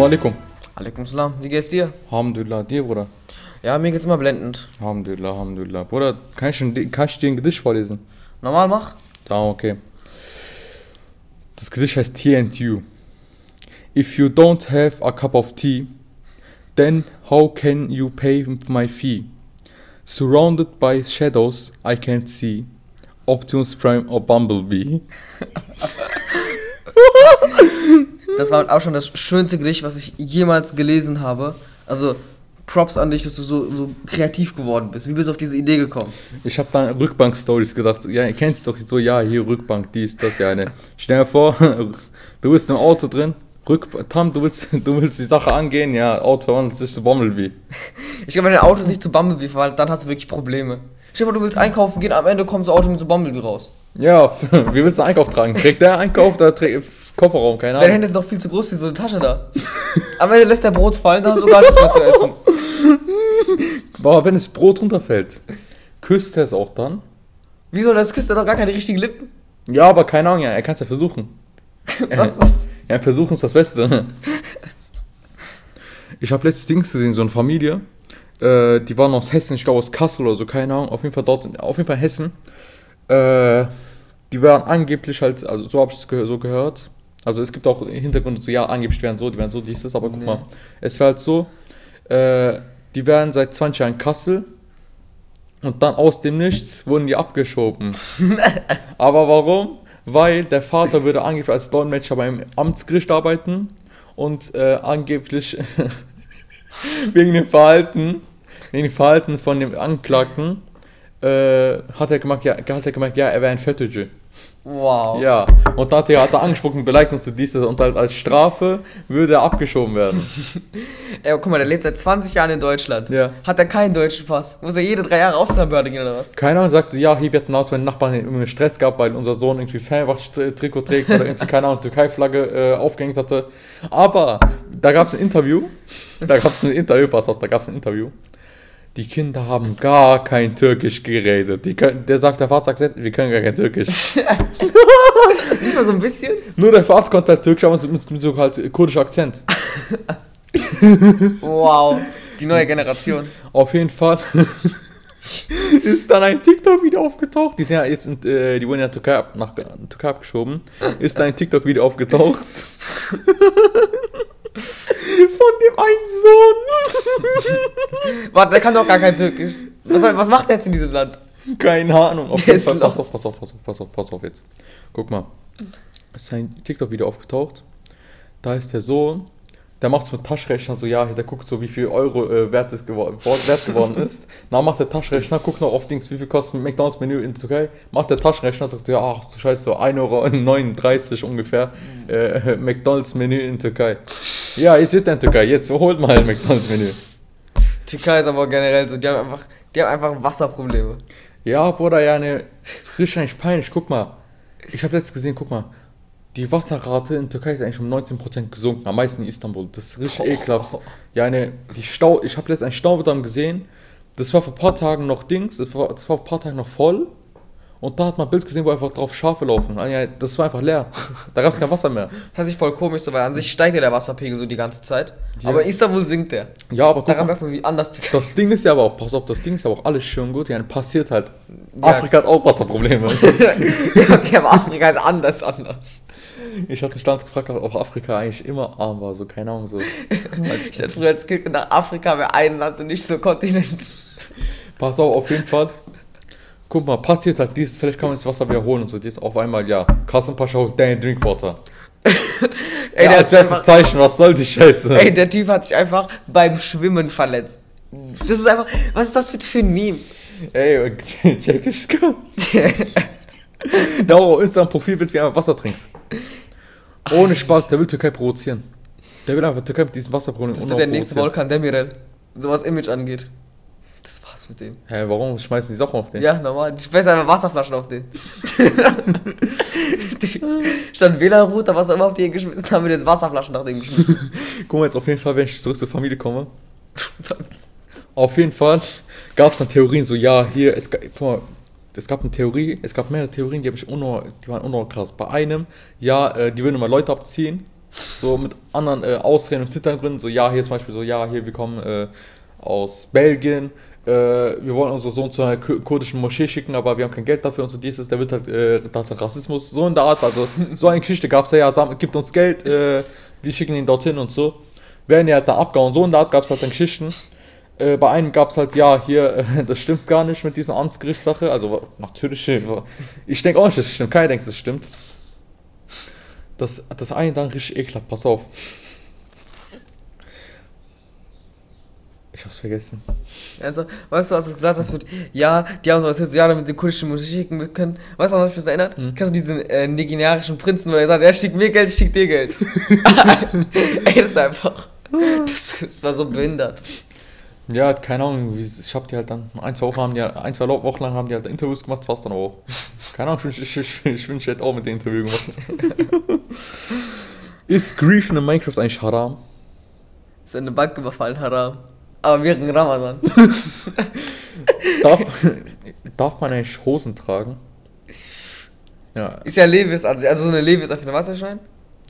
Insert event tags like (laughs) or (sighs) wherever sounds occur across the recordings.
Assalamu alaikum. Alaikum salam, wie geht's dir? Alhamdulillah, dir, Bruder. Ja, mir geht's immer blendend. Alhamdulillah, Alhamdulillah. Bruder, kann ich, schon- kann ich dir ein Gedicht vorlesen? Normal mach. Ja, okay. Das Gedicht heißt TNTU. If you don't have a cup of tea, then how can you pay my fee? Surrounded by shadows I can't see. Optimus Prime or Bumblebee. (laughs) (laughs) Das war auch schon das schönste Gedicht, was ich jemals gelesen habe. Also, Props an dich, dass du so, so kreativ geworden bist. Wie bist du auf diese Idee gekommen? Ich habe dann Rückbank-Stories gedacht. Ja, ihr kennt es doch so, ja, hier Rückbank, dies, das, ja, ne. Stell dir vor, (laughs) du bist im Auto drin, Rück Tam, du willst, (laughs) du willst die Sache angehen, ja, Auto verwandelt sich zu Bumblebee. (laughs) Ich glaube, wenn dein Auto sich zu Bumblebee verwandelt, dann hast du wirklich Probleme. Stell vor, du willst einkaufen gehen, am Ende kommt das Auto mit so Bumblebee raus. Ja, (laughs) wie willst du einen Einkauf tragen? Trägt der Einkauf, der trägt Kofferraum, keine Seine Ahnung. Hände sind doch viel zu groß für so eine Tasche da. Am Ende lässt der Brot fallen, dann hast du gar nichts mehr zu essen. (laughs) Aber wenn das Brot runterfällt, küsst er es auch dann? Wie soll das küsst? Er doch gar keine richtigen Lippen. Ja, aber keine Ahnung, ja, er kann es ja versuchen. (laughs) Was ist Ja, versuchen ist das Beste. Ich habe letztes Dings gesehen, so eine Familie, äh, die waren aus Hessen, ich glaube aus Kassel oder so, keine Ahnung, auf jeden Fall dort, auf jeden Fall Hessen. Äh, die waren angeblich halt, also so habe ich es ge so gehört. Also es gibt auch Hintergründe so, ja, angeblich wären so, die wären so, dies, das, aber guck Nee. mal, es war halt so, äh, die wären seit 20 Jahren in Kassel und dann aus dem Nichts wurden die abgeschoben. (laughs) Aber warum? Weil der Vater würde angeblich als Dolmetscher beim Amtsgericht arbeiten und äh, angeblich (laughs) wegen dem Verhalten, wegen dem Verhalten von dem Anklagten äh, hat er gemerkt, ja, hat er gemerkt, ja, er wäre ein Fettige. Wow. Ja, und dann hat er, hat er angesprochen, beleidigt zu dieses und halt als Strafe würde er abgeschoben werden. (laughs) Ey, guck mal, der lebt seit 20 Jahren in Deutschland. Ja. Hat er keinen deutschen Pass? Muss er jede drei Jahre Auslandbehörde gehen oder was? Keiner sagte, ja, hier wird aus, wenn Nachbarn irgendwie Stress gab, weil unser Sohn irgendwie Fanwacht-Trikot trägt oder irgendwie, keine Ahnung, Türkei-Flagge äh, aufgehängt hatte. Aber da gab es ein Interview, da gab es ein Interview, pass auf, da gab es ein Interview. Die Kinder haben gar kein Türkisch geredet. Die können, der sagt, der Vater sagt selbst, wir können gar kein Türkisch. (laughs) Nicht mal so ein bisschen? Nur der Vater konnte halt Türkisch, aber mit, mit, so halt kurdischem Akzent. (laughs) Wow. Die neue Generation. Auf jeden Fall (laughs) ist dann ein TikTok-Video aufgetaucht. Die sind ja jetzt, in, äh, die wurden ja in Türkei ab, nach Türkei abgeschoben. Ist da ein TikTok-Video aufgetaucht. Von dem einen Sohn. (laughs) Warte, der kann doch gar kein Türkisch. Was, was macht der jetzt in diesem Land? Keine Ahnung. (laughs) Auf Der jeden ist pass auf, lost. pass auf, pass auf, pass auf, pass auf jetzt. Guck mal. Es ist ein TikTok-Video aufgetaucht. Da ist der Sohn, der macht es mit Taschenrechner so, ja, der guckt so, wie viel Euro äh, wert, ist gewor wert geworden (laughs) ist. Dann macht der Taschenrechner, guckt noch auf Dings, wie viel kostet ein McDonalds-Menü in Türkei. Macht der Taschenrechner, sagt so, ja, ach du Scheiße, so 1,39 Euro ungefähr äh, (laughs) McDonalds-Menü in Türkei. Ja, ist er in Türkei, jetzt holt mal ein McDonalds-Menü. Türkei ist aber generell so, die haben einfach, die haben einfach Wasserprobleme. Ja, Bruder, ja, ne, richtig eigentlich peinlich. Guck mal, ich habe letztens gesehen, guck mal, die Wasserrate in Türkei ist eigentlich um 19% gesunken, am meisten in Istanbul. Das ist richtig ekelhaft. Ja, ne, die Stau, ich habe letztens einen Staudamm gesehen, das war vor ein paar Tagen noch Dings, das war, das war vor ein paar Tagen noch voll. Und da hat man ein Bild gesehen, wo einfach drauf Schafe laufen. Ah, das war einfach leer. (laughs) Da gab es kein Wasser mehr. Das ist voll komisch, so, weil an sich steigt ja der Wasserpegel so die ganze Zeit. Ja. Aber in Istanbul sinkt der. Ja, aber guck Daran merkt man, wie anders Türkei das Ding ist ja aber auch, pass auf, das Ding ist ja auch alles schön gut. Ja, passiert halt. Ja. Afrika hat auch Wasserprobleme. (laughs) ja, okay, aber Afrika ist anders, anders. Ich hatte mich damals gefragt, ob Afrika eigentlich immer arm war, so keine Ahnung, so. Ich hätte früher als Kind gedacht, Afrika wäre ein Land und nicht so ein Kontinent. Pass auf, auf jeden Fall. Guck mal, passiert halt dieses, vielleicht kann man das Wasser wiederholen und so. Jetzt auf einmal, ja, Kassenpascha holt dein Drinkwater. (laughs) Ey, ja, der als erstes einfach, Zeichen, was soll die Scheiße? ey, der Typ hat sich einfach beim Schwimmen verletzt. Das ist einfach, was ist das für, ein Meme? Ey, (laughs) check ich Da auf Instagram Profilbild, wie er einfach Wasser trinkt. Ohne Spaß, der will Türkei provozieren. Der will einfach Türkei mit diesem Wasserproblem Das wird der nächste Volkan Demirel, so was Image angeht. Das war's mit dem. Hä, warum schmeißen die Sachen auf den? Ja, normal. Ich schmeiß einfach Wasserflaschen auf den. (laughs) Die- Statt WLAN-Router, was auch immer auf die geschmissen haben, wir jetzt Wasserflaschen nach dem geschmissen. (laughs) Guck mal jetzt auf jeden Fall, wenn ich zurück zur Familie komme. Auf jeden Fall gab es dann Theorien, so ja, hier, es, guck mal, es gab eine Theorie, es gab mehrere Theorien, die, ich unor, die waren unor krass. Bei einem, ja, äh, die würden mal Leute abziehen So mit anderen äh, Ausreden und Hintergründen. So, ja, hier zum Beispiel so, ja, hier, wir kommen äh, aus Belgien. Äh, wir wollen unseren Sohn zu einer ku- kurdischen Moschee schicken, aber wir haben kein Geld dafür und so dieses, der wird halt, äh, das ist Rassismus, so in der Art. Also, (laughs) so eine Geschichte gab es ja, ja, gibt uns Geld, äh, wir schicken ihn dorthin und so. Werden ja halt da abgehauen. So in der Art gab es halt dann Geschichten. Äh, bei einem gab es halt, ja, hier, (laughs) das stimmt gar nicht mit dieser Amtsgerichtssache. Also natürlich, ich denke auch nicht, dass es stimmt. Keiner denkt, dass es stimmt. Das, das eine dann richtig ekelhaft, pass auf. Ich hab's vergessen. Also, weißt du, was du gesagt hast mit, ja, die haben so was jetzt, ja, damit die kurdischen Musik schicken können. Weißt du, was mich das erinnert? Hm. Kennst du diesen äh, nigerianischen Prinzen, wo er sagt, er schickt mir Geld, ich schick dir Geld. (laughs) Ey, das ist einfach, das, das war so behindert. Ja, keine Ahnung, ich hab die halt dann, ein, zwei Wochen haben die, ein, zwei Wochen lang haben die halt Interviews gemacht, das war's dann auch. Keine Ahnung, ich, ich, ich, ich wünsche, ich hätte auch mit dem Interview gemacht. (laughs) Ist Grief in Minecraft eigentlich haram? Ist eine Bank überfallen, haram. Aber während Ramadan. (laughs) Darf, darf man eigentlich Hosen tragen? Ja. Ist ja Levis an sich, also so eine Levis auf den Wasserschein.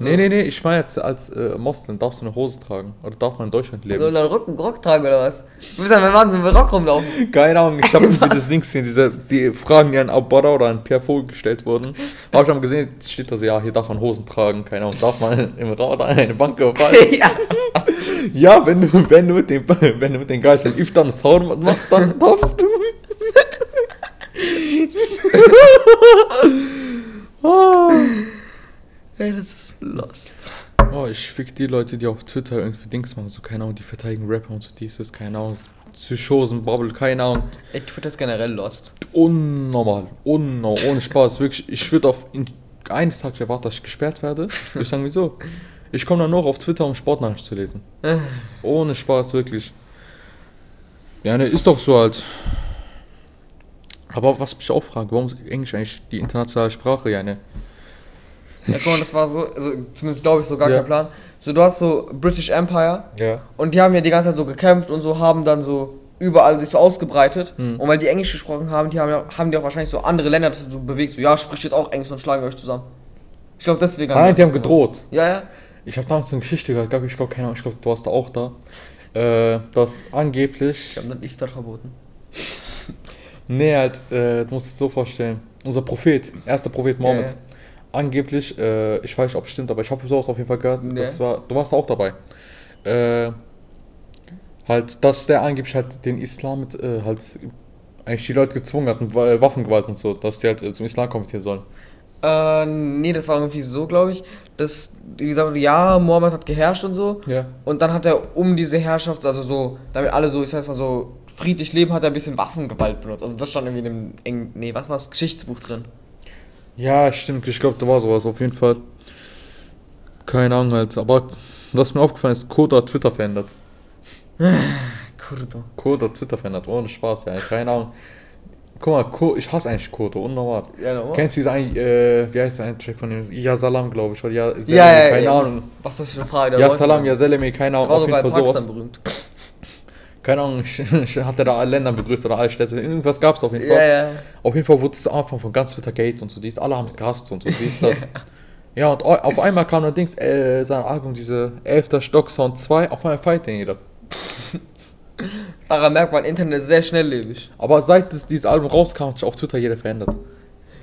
So. Nee, nee, nee, ich meine jetzt als äh, Moslem, darfst du eine Hose tragen? Oder darf man in Deutschland leben? So einen Rock, Rock tragen oder was? Du bist ja mit Wahnsinn mit Rock rumlaufen. (laughs) Keine Ahnung, ich habe (laughs) das Ding gesehen, diese, die Fragen, die an Abara oder an Pierre Vogel gestellt wurden. Habe ich dann gesehen, steht da so, ja, hier darf man Hosen tragen, keine Ahnung, darf man (laughs) im Ramadan eine Bank überfallen? ja. ja, wenn du, wenn du mit dem, wenn du mit den Geistern Iftar Saur machst, dann darfst du. Ah. Ey, das ist lost. Oh, ich fick die Leute, die auf Twitter irgendwie Dings machen, so keine Ahnung, die verteidigen Rapper und so dieses, keine Ahnung, Psychosen, Bubble, keine Ahnung. Ey, Twitter ist generell lost. Unnormal, unnormal, ohne Spaß, wirklich, ich würde auf, in, eines Tages erwarten, dass ich gesperrt werde. Ich sagen, wieso? Ich komme dann nur auf Twitter, um Sportnachrichten zu lesen. Ohne Spaß, wirklich. Ja, ne, ist doch so halt. Aber was mich auch fragt, warum ist Englisch eigentlich die internationale Sprache, ja, ne? Ja, guck mal, das war so, also zumindest glaube ich so gar Ja. kein Plan. So, du hast so British Empire Ja. und die haben ja die ganze Zeit so gekämpft und so, haben dann so überall sich so ausgebreitet. Hm. Und weil die Englisch gesprochen haben, die haben, ja, haben die auch wahrscheinlich so andere Länder dazu so bewegt. So, ja, spricht jetzt auch Englisch und schlagen wir euch zusammen. Ich glaube, deswegen. Nein, die haben gedroht. Ja, ja. Ich habe damals so eine Geschichte gehört, glaub ich glaube, keine Ahnung, ich glaube, du warst da auch da. Äh, dass angeblich. Ich habe dann Iftar verboten. Nee, halt, äh, du musst es so vorstellen. Unser Prophet, erster Prophet Mohammed. Ja. Angeblich, äh, ich weiß nicht, ob es stimmt, aber ich habe sowas auf jeden Fall gehört. Ja. Das war, du warst auch dabei. Äh, halt, dass der angeblich halt den Islam mit, äh, halt, eigentlich die Leute gezwungen hat mit Wa- Waffengewalt und so, dass die halt äh, zum Islam konvertieren sollen. Äh, nee, das war irgendwie so, glaube ich, dass, wie gesagt, ja, Mohammed hat geherrscht und so. Ja. Und dann hat er um diese Herrschaft, also so, damit alle so, ich sag mal so, friedlich leben, hat er ein bisschen Waffengewalt benutzt. Also das stand irgendwie in einem, Eng nee, was war das, Geschichtsbuch drin. Ja, stimmt, ich glaube, da war sowas auf jeden Fall. Keine Ahnung halt, aber was mir aufgefallen ist, Code hat Twitter verändert. (sighs) Kurdo. Code hat Twitter verändert, ohne Spaß, ja, keine Ahnung. Guck mal, Co ich hasse eigentlich Code, unnormal. Ja, no. Kennst du diese eigentlich, äh, wie heißt der ein Track von dem? Ja Salam, glaube ich, oder Ja, Selemi, Ja, ja, keine ja. Ahnung. Was ist das für eine Frage? Ja Salam, Ja Selemi, keine Der Ahnung, war auf jeden sogar in Fall Pakistan sowas. berühmt. Keine Ahnung, (laughs) ich hatte da alle Länder begrüßt oder alle Städte, irgendwas gab es auf jeden Fall. Ja, ja. Auf jeden Fall wurde es Anfang von ganz Twitter Gate und so, dies, alle haben es gehasst und so, dies, das. (laughs) ja, und au- auf einmal kam dann Dings, äh, sein Album, diese 11. Stock Sound 2, auf einmal feiert den jeder. Daran merkt man, Internet ist sehr schnelllebig. Aber seit das, dieses Album rauskam, hat sich auf Twitter jeder verändert.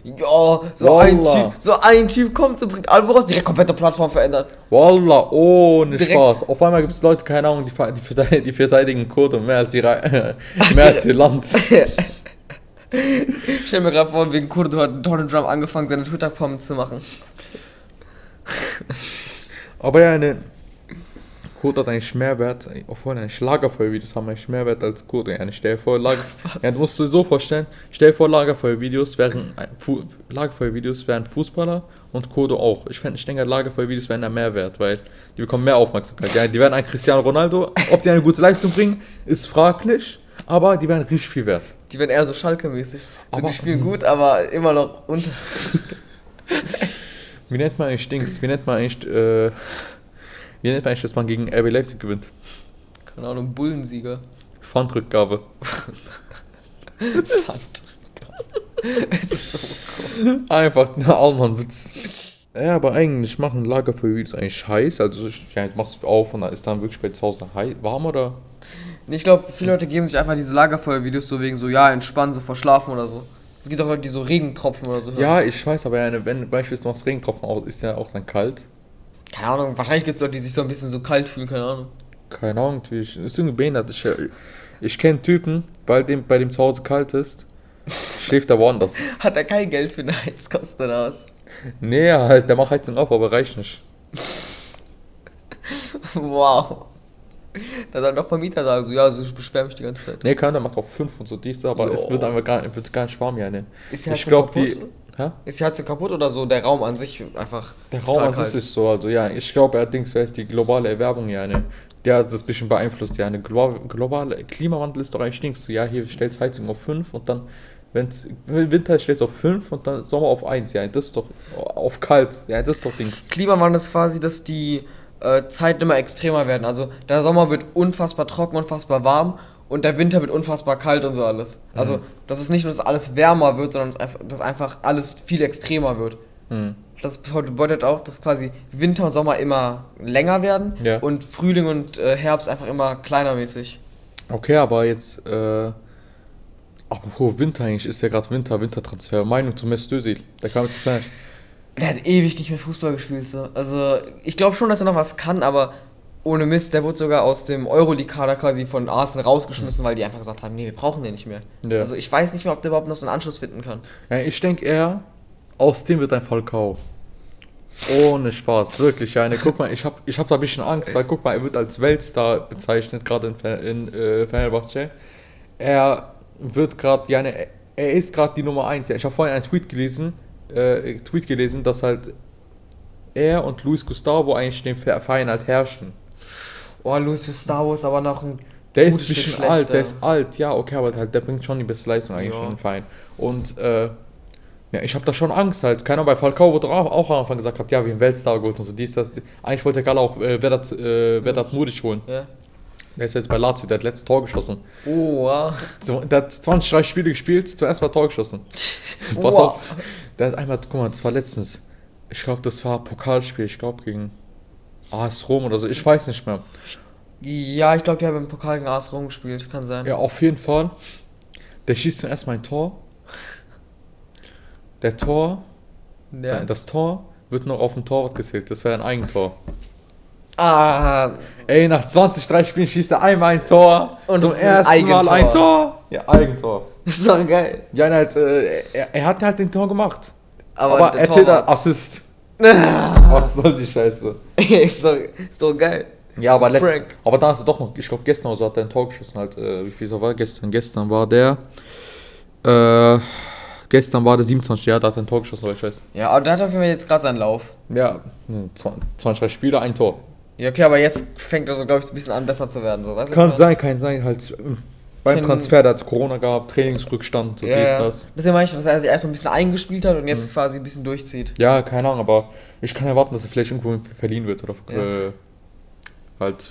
Ja, so ein, typ, so ein Typ kommt und bringt Album raus, direkt komplette Plattform verändert. Wallah, ohne Direkt- Spaß. Auf einmal gibt es Leute, keine Ahnung, die, die, verteidigen, Code mehr als, ihre, (laughs) mehr als ihr Land. Ich (laughs) stell mir gerade vor, wegen Kurdo hat Donald Trump angefangen, seine Twitter-Comments zu machen. Aber ja, eine Code hat eigentlich Mehrwert, obwohl eigentlich Lagerfeuervideos haben eigentlich Mehrwert als Code. Ja, stell dir vor, Lager, (laughs) ja, du musst dir so vorstellen, stell dir vor, Lagerfeuervideos wären, ein Fu Lagerfeuervideos wären Fußballer und Code auch. Ich, fänd, ich denke, Lagerfeuervideos wären da Mehrwert, weil die bekommen mehr Aufmerksamkeit. Ja, die werden ein Cristiano Ronaldo, ob die eine gute Leistung bringen, ist fraglich, aber die werden richtig viel wert. Die werden eher so Schalke-mäßig. So, Aber- die spielen gut, aber immer noch unter. (laughs) Wie nennt man eigentlich Dings? Wie nennt man eigentlich, äh, wie nennt man eigentlich, dass man gegen RB Leipzig gewinnt? Keine Ahnung, Bullensieger. Pfandrückgabe. (laughs) Fand. es ist so. Einfach ein Allmann-Witz. Ja, aber eigentlich machen Lagerfeuer-Videos eigentlich scheiß. Also ich, ja, machst du auf und dann ist dann wirklich bei zu Hause warm oder? Ich glaube, viele Leute geben sich einfach diese Lagerfeuer-Videos so wegen so, ja, entspannen, so verschlafen oder so. Es gibt auch Leute, die so Regentropfen oder so hören. Ja, ich weiß, aber ja, wenn beispielsweise machst Regentropfen aus, ist ja auch dann kalt. Keine Ahnung, wahrscheinlich gibt es Leute, die sich so ein bisschen so kalt fühlen, keine Ahnung. Keine Ahnung, wie ich, ist irgendwie behindert. Ich, ich kenne Typen, weil dem, bei dem zu Hause kalt ist, schläft er woanders. (laughs) Hat er kein Geld für eine Heizkosten oder was? Nee, halt, der macht Heizung auf, aber reicht nicht. (laughs) wow. Da soll doch Vermieter sagen, so, ja, also ich beschwere mich die ganze Zeit. Nee, keiner macht auch 5 und so dies, aber Jo. es wird einfach gar, wird gar nicht warm, ja, ne. Ist die Ich glaube, die. Hä? Ist die Heizung kaputt oder so der Raum an sich einfach? Der Raum an sich kalt? ist so, also ja, ich glaube allerdings wäre es die globale Erwärmung ja eine, der hat das ein bisschen beeinflusst, ja, eine glo globale Klimawandel ist doch eigentlich nichts, so ja, hier stellst Heizung auf 5 und dann, wenn's Winter stellst auf 5 und dann Sommer auf 1, ja, das ist doch, auf kalt, ja, das ist doch Dings. Klimawandel ist quasi, dass die äh, Zeiten immer extremer werden. Also der Sommer wird unfassbar trocken, unfassbar warm und der Winter wird unfassbar kalt und so alles. Also das ist nicht nur, dass alles wärmer wird, sondern dass, einfach alles viel extremer wird. Hm. Das bedeutet auch, dass quasi Winter und Sommer immer länger werden Ja. und Frühling und äh, Herbst einfach immer kleinermäßig. Okay, aber jetzt, äh, apropos Winter eigentlich, ist ja gerade Winter, Wintertransfer, Meinung zu Mesut Özil, der kam jetzt gleich. Der hat ewig nicht mehr Fußball gespielt. So. Also ich glaube schon, dass er noch was kann, aber ohne Mist, der wurde sogar aus dem Euroleague-Kader quasi von Arsenal rausgeschmissen, weil die einfach gesagt haben, nee, wir brauchen den nicht mehr. Ja. Also ich weiß nicht mehr, ob der überhaupt noch so einen Anschluss finden kann. Ja, ich denke eher, aus dem wird ein Falcao. Ohne Spaß, wirklich. Ja, ne, guck mal, ich habe ich hab da ein bisschen Angst, weil guck mal, er wird als Weltstar bezeichnet, gerade in, in äh, Fenerbahce. Er wird gerade, ja, ne, er- ist gerade die Nummer 1. Ja. Ich habe vorhin einen Tweet gelesen, äh, Tweet gelesen, dass halt er und Luis Gustavo eigentlich den Ver- Verein halt herrschen. Oh, Lucius Star ist aber noch ein Der ist ein bisschen alt, der schlechter. ist alt, ja, okay, aber halt, der bringt schon die beste Leistung eigentlich Ja. im Verein. Und äh, ja, ich habe da schon Angst halt. Keiner bei Falcao wurde auch, auch am Anfang gesagt, hat, ja, wie ein Weltstar geholt und so dies, das. Eigentlich wollte Galle auch äh, Vedat, äh, Vedat Muric holen. Ja. Der ist jetzt bei Lazio, der hat letztes Tor geschossen. Oh, wow. So, der hat 20, 30 Spiele gespielt, zuerst mal Tor geschossen. (laughs) Pass Wow. auf. Der hat einmal, guck mal, das war letztens. Ich glaube, das war Pokalspiel, ich glaube gegen AS Rom oder so, ich weiß nicht mehr. Ja, ich glaube, der hat im Pokal gegen AS Rom gespielt, kann sein. Ja, auf jeden Fall. Der schießt zum ersten Mal ein Tor. Der Tor, Ja. das Tor wird noch auf dem Torwart gezählt. Das wäre ein Eigentor. Ah, Ey, nach 20, 30 Spielen schießt er einmal ein Tor. Und zum ersten Mal ein Eigentor. Tor. Ja, Eigentor. das ist doch geil. Ja, halt, äh, er, er hat halt den Tor gemacht. Aber, Aber, er zählt als Assist. Was soll die Scheiße? (laughs) ist, doch, ist doch geil. Ja, aber, letzt, aber da hast du doch noch, ich glaube gestern oder so hat er ein Tor geschossen halt, äh, wie viel so war gestern? Gestern war der, äh, gestern war der 27, ja, da hat er ein Tor geschossen, aber ich weiß. Ja, aber der hat auf jeden Fall jetzt gerade seinen Lauf. Ja, hm, 20, 20 Spiele, ein Tor. Ja, okay, aber jetzt fängt er so, glaube ich, ein bisschen an, besser zu werden. So, weißt du, Kann sein, kann sein, halt beim Transfer, da hat Corona gehabt, Trainingsrückstand, so Ja, dies, das. Deswegen meine ich, dass er sich erst mal ein bisschen eingespielt hat und Mhm. jetzt quasi ein bisschen durchzieht. Ja, keine Ahnung, aber ich kann erwarten, dass er vielleicht irgendwo verliehen wird oder Ja. äh, halt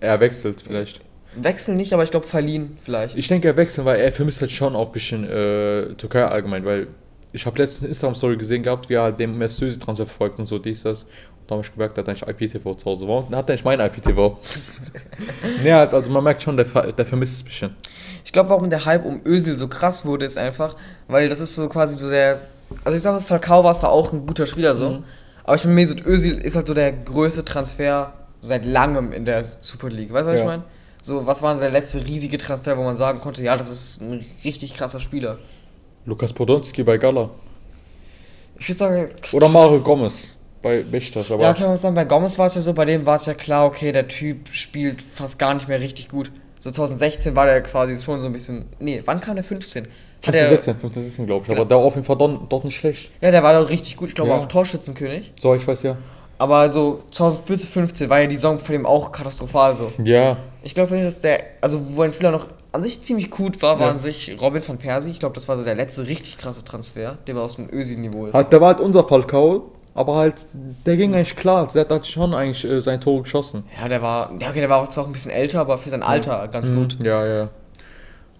er wechselt vielleicht. Wechseln nicht, aber ich glaube verliehen vielleicht. Ich denke, er wechselt, weil er vermisst halt schon auch ein bisschen äh, Türkei allgemein, weil ich habe letztens eine Instagram-Story gesehen gehabt, wie er halt den Mestösi-Transfer verfolgt und so dies, das. Da habe ich gemerkt, er hat eigentlich IPTV zu Hause. Warum hat er nicht mein IPTV? (laughs) nee, halt, also man merkt schon, der, der vermisst es ein bisschen. Ich glaube, warum der Hype um Özil so krass wurde, ist einfach, weil das ist so quasi so der. Also ich sage, das Falcao war zwar auch ein guter Spieler so, Mhm. aber ich finde, Mesut Özil ist halt so der größte Transfer seit langem in der Super League. Weißt du, was ich Ja. meine? So, was war so der letzte riesige Transfer, wo man sagen konnte, ja, das ist ein richtig krasser Spieler. Lukas Podolski bei Gala. Ich würde sagen, Oder Mario Gomez bei Bechters. Aber ja, kann man sagen, bei Gomez war es ja so, bei dem war es ja klar, okay, der Typ spielt fast gar nicht mehr richtig gut. So 2016 war der quasi schon so ein bisschen. Nee, wann kam der 15? Hat 15, er, 16, 15, 16 glaube ich. Aber der war auf jeden Fall dort, dort nicht schlecht. ja, der war doch richtig gut. Ich glaube Ja. auch Torschützenkönig. So, ich weiß ja. Aber so 2014, 15 war ja die Saison von dem auch katastrophal so. Ja, Ich glaube nicht, dass der, also wo ein Spieler noch an sich ziemlich gut war, war Ja. an sich Robin van Persie. Ich glaube, das war so der letzte richtig krasse Transfer, der war aus dem Ösi-Niveau ist. halt, der war halt unser Falcao, aber halt, der ging eigentlich klar. Der hat schon eigentlich äh, sein Tor geschossen. Ja, der war, ja okay, der war auch zwar auch ein bisschen älter, aber für sein Alter ganz gut. Mhm, Ja, ja.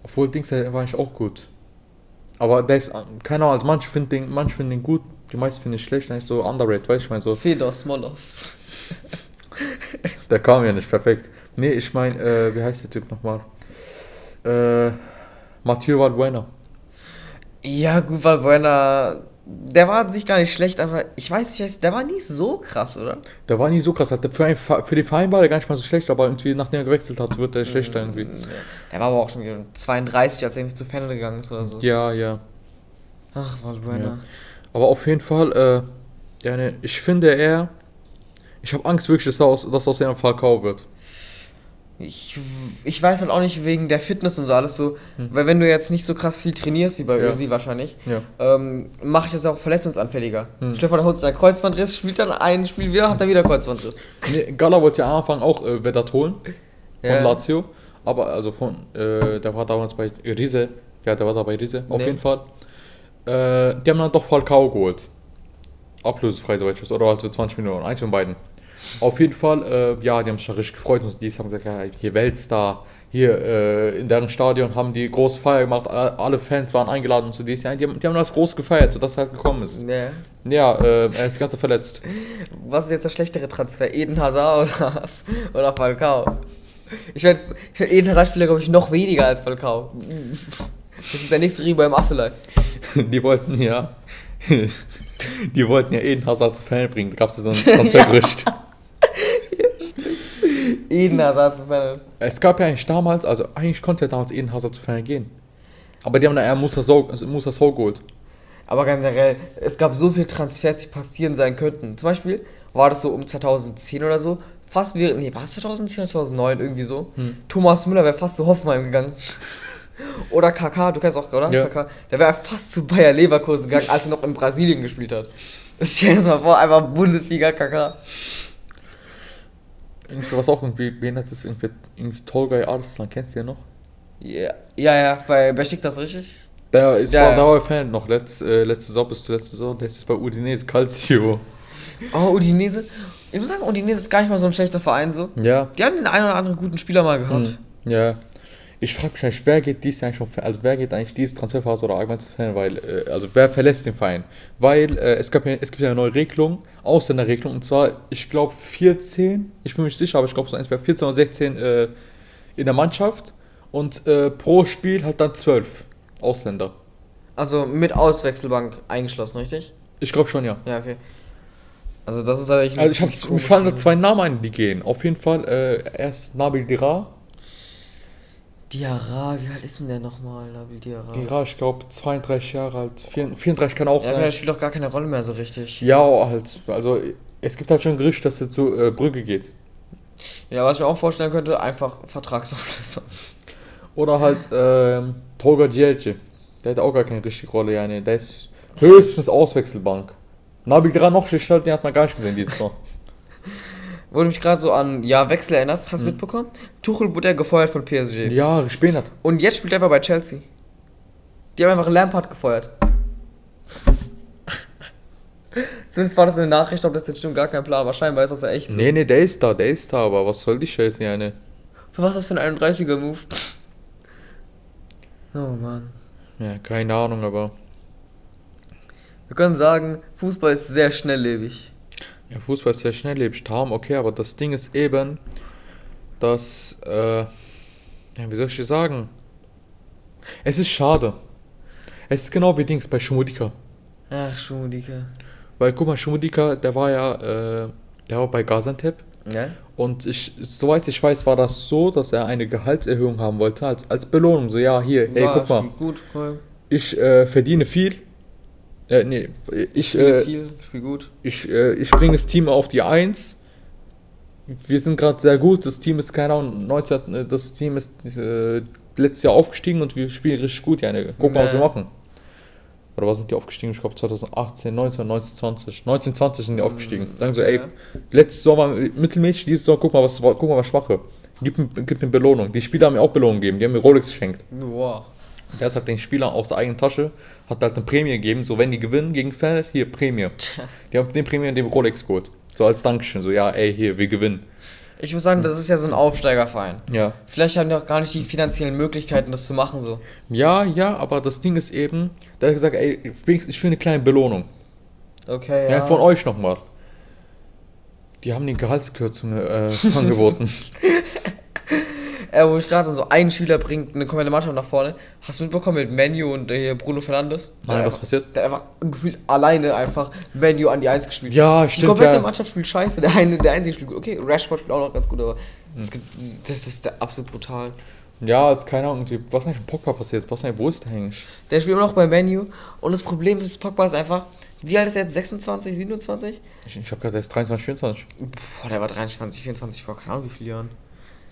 Obwohl, Dings, der war eigentlich auch gut. Aber der ist, keine Ahnung, also manche finden den, manche finden den gut, Die meisten finde ich schlecht, eigentlich so underrated, weißt du, ich meine so, Fedor Smolov. der kam ja nicht perfekt. Nee, ich meine, äh, wie heißt der Typ nochmal? Äh, Mathieu Valbuena. Ja, gut, Valbuena, der war an sich gar nicht schlecht, aber ich weiß nicht, der war nie so krass, oder? Der war nie so krass. Für, ein, Fa- für den Verein war der gar nicht mal so schlecht, aber irgendwie, nachdem er gewechselt hat, wird er schlechter irgendwie. Der war aber auch schon wieder 32, als er irgendwie zu Fenner gegangen ist oder so. Ja, ja. Ach, Valbuena. Ja. Aber auf jeden Fall, äh, ja, ne, ich finde er, ich habe Angst wirklich, dass er aus, dass aus dem Falcao wird. Ich, ich weiß halt auch nicht wegen der Fitness und so alles so, weil wenn du jetzt nicht so krass viel trainierst, wie bei Hm. Ja. Özil wahrscheinlich, Ja. ähm, mache ich das auch verletzungsanfälliger. Hm. Holt sich einen Kreuzbandriss, spielt dann ein Spiel wieder, hat er wieder Kreuzbandriss. Nee, Gala wollte ja am Anfang auch äh, Vedat holen von Ja. Lazio, aber also von, äh, der war damals bei Riese, ja, der war da bei Riese, auf Nee. jeden Fall. Äh, die haben dann doch Falcao geholt. Ablösefrei, soweit ich weiß, oder halt für 20 Millionen, eins von beiden. Auf jeden Fall, äh, ja, die haben sich da richtig gefreut und die haben gesagt, ja, hier Weltstar, hier äh, in deren Stadion haben die große Feier gemacht, alle Fans waren eingeladen und so dies, ja, die haben, die haben das groß gefeiert, sodass er halt gekommen ist. Nee. Ja, äh, er ist ganz verletzt. (laughs) Was ist jetzt der schlechtere Transfer? Eden Hazard oder, (laughs) oder Falcao? Ich werd Eden Hazard spielt, glaube ich, noch weniger als Falcao. Das ist der nächste Riebe im Affelei. (laughs) Die wollten ja. Die wollten ja Eden Hazard zu Fan bringen. Da gab es ja so ein Transfergerücht. Eden Hazard zu Fan. es gab ja eigentlich damals, also eigentlich konnte ja damals Eden Hazard zu Fan gehen. Aber die haben dann eher Musa So, Musa so geholt. Aber generell, es gab so viele Transfers, die passieren sein könnten. Zum Beispiel war das so um 2010 oder so, fast während, nee, war es 2010 oder 2009 irgendwie so? Hm. Thomas Müller wäre fast zu Hoffenheim gegangen. (laughs) Oder Kaká, du kennst auch, oder? Ja. Kaká, der wäre fast zu Bayer Leverkusen gegangen, als er noch in Brasilien gespielt hat. (laughs) Stell dir das mal vor, einfach Bundesliga Kaká. Irgendwie, was auch irgendwie behindert ist, irgendwie, irgendwie Tolgay Arslan, kennst du den noch? Ja, ja, ja, bei, bei das richtig? Der ist Ja, war, ja. Fan noch, letzt, äh, letzte Saison bis zur letzte Saison. Der ist jetzt bei Udinese Calcio. Oh, Udinese. Ich muss sagen, Udinese ist gar nicht mal so ein schlechter Verein so. Ja. Die haben den einen oder anderen guten Spieler mal gehabt. Hm, Ja. Ich frage mich eigentlich, wer geht dies eigentlich also wer geht eigentlich diese Transferphase oder allgemein zu Fan, weil, äh, also wer verlässt den Verein? Weil äh, es, gab ja, es gibt ja eine neue Regelung, Ausländerregelung, und zwar, ich glaube 14, ich bin mir nicht sicher, aber ich glaube so eins 14 oder 16 äh, in der Mannschaft und äh, pro Spiel halt dann 12 Ausländer. Also mit Auswechselbank eingeschlossen, richtig? Ich glaube schon, ja. Ja, okay. Also das ist eigentlich Also ich hab, mir fallen da zwei Namen ein, die gehen. Auf jeden Fall äh, erst Nabil Dira. Diarra, wie alt ist denn der nochmal, Nabil Diarra? Dira, ich glaube 32 Jahre alt, 34 kann auch Ja, sein. der spielt doch gar keine Rolle mehr so richtig. Ja, halt. Also, es gibt halt schon ein Gerücht, dass er zu äh, Brügge geht. Ja, was ich mir auch vorstellen könnte, einfach Vertragsauflösung. Oder halt ähm, Tolga Djelce. Der hat auch gar keine richtige Rolle, ja. Nee. Der ist höchstens Auswechselbank. Nabil Dra noch schlecht, den hat man gar nicht gesehen dieses Mal. (laughs) Wo du mich gerade so an ja, Wechsel erinnerst, hast du mitbekommen? Tuchel wurde ja gefeuert von PSG. Ja, gespielt hat. Und jetzt spielt er einfach bei Chelsea. Die haben einfach Lampard gefeuert. (laughs) Zumindest war das eine Nachricht, ob das jetzt stimmt, gar kein Plan. Aber scheinbar ist das ja echt so. Nee, nee, der ist da, der ist da, aber was soll die Scheiße, ja, ne? Für was ist das für ein 31er-Move? (laughs) Oh Mann. Ja, keine Ahnung, aber. Wir können sagen, Fußball ist sehr schnelllebig. Ja, Fußball ist sehr schnelllebig, Traum, okay, aber das Ding ist eben, dass, äh, ja, wie soll ich dir sagen? Es ist schade. Es ist genau wie Dings bei Schumudika. Ach, Schumudike. Weil, guck mal, Schumudika, der war ja, äh, der war bei Gaziantep. Ja? Und ich, soweit ich weiß, war das so, dass er eine Gehaltserhöhung haben wollte, als, als Belohnung. So, ja, hier, Ja, guck mal, gut, voll. ich äh, verdiene viel. Äh, nee, ich, Spiel äh, viel, spiel gut. ich, äh, ich bringe das Team auf die 1. Wir sind gerade sehr gut. Das Team ist, keine Ahnung, 19, äh, das Team ist äh, letztes Jahr aufgestiegen und wir spielen richtig gut. Ja, ne? Guck mal, was wir Nee. machen. Oder was sind die aufgestiegen? Ich glaube 2018, 19, 19, 20. 19, 20 sind die aufgestiegen. Sagen so, ey, Ja. letzte Saison war mittelmäßig, diese Saison, guck mal, was, guck mal, was ich mache. Gib, mir- gib mir Belohnung. Die Spieler haben mir auch Belohnung gegeben. Die haben mir Rolex geschenkt. Wow. Der hat halt den Spielern aus der eigenen Tasche, hat halt eine Prämie gegeben, so wenn die gewinnen gegen Fan, hier Prämie. Die haben den Prämie in dem Rolex geholt. So als Dankeschön, so ja, ey, hier, wir gewinnen. Ich muss sagen, das ist ja so ein Aufsteigerverein. Ja. Vielleicht haben die auch gar nicht die finanziellen Möglichkeiten, das zu machen so. Ja, ja, aber das Ding ist eben, der hat gesagt, ey, wenigstens ich will eine kleine Belohnung. Okay, Ja, ja. von euch nochmal. Die haben die Gehaltskürzung äh, (laughs) angeboten. (laughs) Äh, wo ich gerade so einen Spieler bringt eine komplette Mannschaft nach vorne. Hast du mitbekommen mit Menu und äh, Bruno Fernandes? Der Nein, was einfach- passiert? Der einfach gefühlt alleine einfach Menu an die 1 gespielt. Ja, Die stimmt, komplette ja. Mannschaft spielt scheiße. Der eine, der einzige spielt gut. Okay, Rashford spielt auch noch ganz gut, aber es gibt, das ist der absolut brutal. Ja, jetzt keine Ahnung, die- was ist eigentlich mit Pogba passiert? Was ist eigentlich, wo ist der eigentlich? Der spielt immer noch bei Menu und das Problem ist, Pogba ist einfach, wie alt ist er jetzt? 26, 27? Ich, ich hab gerade erst 23, 24. Boah, der war 23, 24 vor keine Ahnung wie viele Jahren.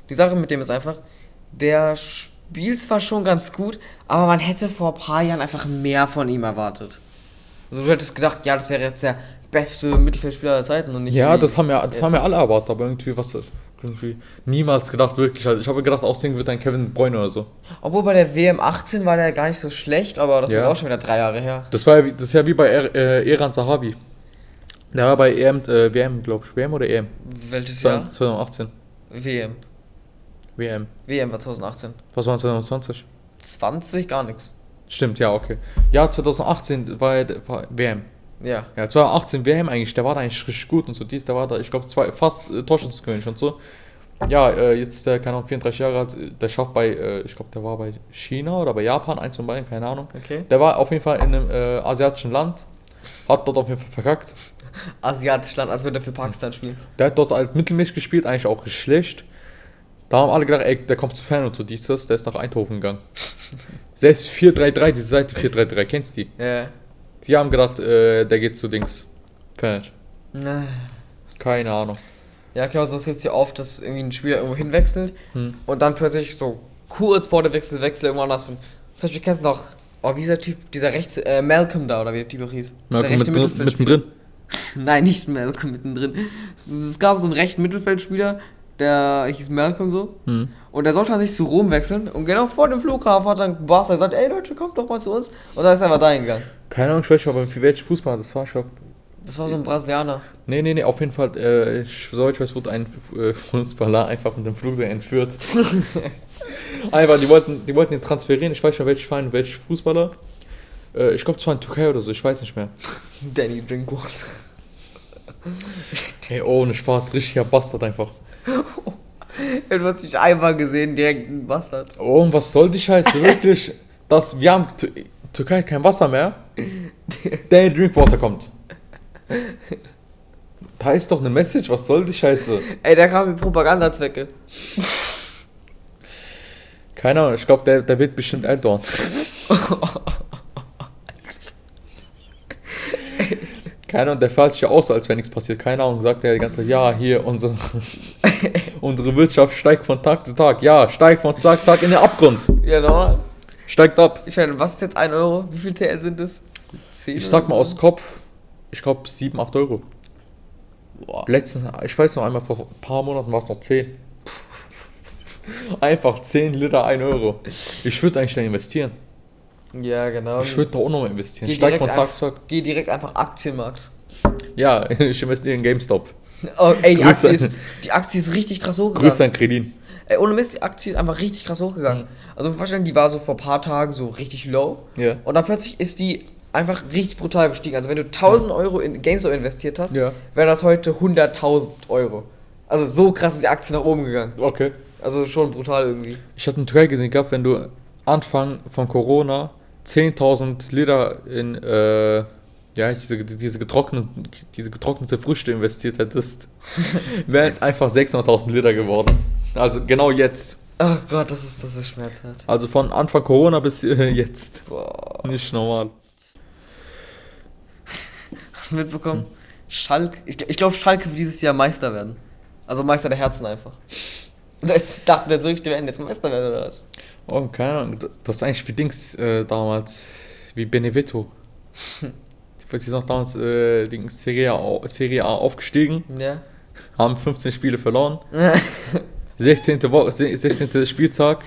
Die Sache mit dem ist einfach, der spielt zwar schon ganz gut, aber man hätte vor ein paar Jahren einfach mehr von ihm erwartet. Also du hättest gedacht, ja, das wäre jetzt der beste Mittelfeldspieler aller Zeiten und nicht Ja, das haben ja, das haben jetzt. ja alle erwartet, aber irgendwie was irgendwie niemals gedacht wirklich. Also ich habe gedacht, aussehen wird ein Kevin Bräune oder so. Obwohl bei der WM 18 war der gar nicht so schlecht, aber das ist Ja. auch schon wieder drei Jahre her. Das war ja, wie- das ist ja wie bei er, äh, Eran Sahabi. Der war bei EM, äh, WM, glaube ich. WM oder EM? Welches Jahr? 2018. WM. WM. WM war 2018. Was war 2020? 20 gar nichts. Stimmt, ja, okay. Ja, 2018 war, war WM. Ja. Ja, 2018 WM eigentlich, der war da eigentlich richtig gut und so. Dies, der war da, ich glaube, zwei, fast äh, Torschützenkönig und so. Ja, äh, jetzt, der, keine Ahnung, 34 Jahre alt, äh, der schafft bei, äh, ich glaube, der war bei China oder bei Japan, eins von beiden, keine Ahnung. Okay. Der war auf jeden Fall in einem äh, asiatischen Land, hat dort auf jeden Fall verkackt. (laughs) Asiatisch Land, als würde er für Pakistan spielen. Der hat dort halt mittelmäßig gespielt, eigentlich auch schlecht. Da haben alle gedacht, ey, der kommt zu Fan und so dieses, der ist nach Eindhoven gegangen. (laughs) Selbst 4-3-3, diese Seite 4-3-3, kennst du die? Ja. Die haben gedacht, äh, der geht zu Dings. Fan. Na. Keine Ahnung. Ja, okay, also das jetzt hier oft, dass irgendwie ein Spieler irgendwo hinwechselt Hm. und dann plötzlich so kurz vor dem Wechsel wechselt irgendwann anders. Zum Beispiel kennst du noch, oh, wie ist der Typ, dieser rechts, äh, Malcolm da, oder wie der Typ noch hieß? Malcolm mit, mittendrin. (laughs) Nein, nicht Malcolm mittendrin. Es, es gab so einen rechten Mittelfeldspieler, der hieß Malcolm so. Hm. Und der sollte dann sich zu Rom wechseln. Und genau vor dem Flughafen hat dann Barca gesagt, ey Leute, kommt doch mal zu uns. Und dann ist er einfach dahin gegangen. Keine Ahnung, ich weiß nicht, aber für welchen Fußball das war. Ich glaub, Das war so ein Brasilianer. nee, nee, nee, auf jeden Fall, äh, ich, soweit ich weiß, wurde ein äh, Fußballer einfach mit dem Flugzeug entführt. (laughs) einfach, die wollten, die wollten ihn transferieren, ich weiß nicht mehr, welcher Verein, welcher Fußballer. Äh, ich glaube, das war in Türkei oder so, ich weiß nicht mehr. Danny Drinkwater. Ey, ohne Spaß, richtiger Bastard einfach. (laughs) Du hast dich einmal gesehen, direkt ein Bastard. Oh, und was soll die Scheiße? Wirklich, das, wir haben, Tür Türkei kein Wasser mehr. Der Drinkwater kommt. Da ist doch eine Message, was soll die Scheiße? Ey, der kam mit Propagandazwecke. Keine Ahnung, ich glaube, der, der wird bestimmt Erdogan. (laughs) Keine Ahnung, der fällt sich ja aus, als wäre nichts passiert. Keine Ahnung, sagt er die ganze Zeit, ja, hier, unsere, (laughs) unsere Wirtschaft steigt von Tag zu Tag. Ja, steigt von Tag zu Tag in den Abgrund. Ja, normal. Steigt ab. Ich meine, was ist jetzt 1 Euro? Wie viel TL sind das? 10 Ich sag mal so? aus Kopf, ich glaube 7, 8 Euro. Boah. Letztens, ich weiß noch einmal, vor ein paar Monaten war es noch 10. Einfach 10 Liter, 1 Euro. Ich würde eigentlich da investieren. Ja, genau. Ich würde da auch nochmal investieren. Geh Steigt von Tag zu Tag. geh direkt einfach Aktienmarkt. Ja, (laughs) ich investiere in GameStop. Oh, ey, die. Aktie, ist, die Aktie ist richtig krass hochgegangen. Grüße an Kredin. Ey, ohne Mist, die Aktie ist einfach richtig krass hochgegangen. Also vorstellen, die war so vor ein paar Tagen so richtig low. Ja. Und dann plötzlich ist die einfach richtig brutal gestiegen. Also wenn du 1000 Euro in GameStop investiert hast, Ja. wären das heute 100.000 Euro. Also so krass ist die Aktie nach oben gegangen. Okay. Also schon brutal irgendwie. Ich hatte einen Türkei gesehen gehabt, wenn du Anfang von Corona 10.000 Liter in äh, ja, diese, diese, getrockneten, diese getrocknete Früchte investiert hättest, (laughs) wären es einfach 600.000 Liter geworden. Also genau jetzt. Ach Gott, das ist, das ist schmerzhaft. Also von Anfang Corona bis äh, jetzt. Boah. Nicht normal. Hast du mitbekommen? Schalke, ich, ich glaube, Schalke wird dieses Jahr Meister werden. Also Meister der Herzen einfach. (laughs) Ich dachte jetzt wirklich, die werden jetzt Meister werden oder was? Oh, keine Ahnung. Das ist eigentlich wie Dings äh, damals. Wie Benevento. (laughs) Die sind noch damals äh, Dings Serie A, Serie A aufgestiegen, Ja. haben 15 Spiele verloren. (laughs) 16. Woche, 16. Spieltag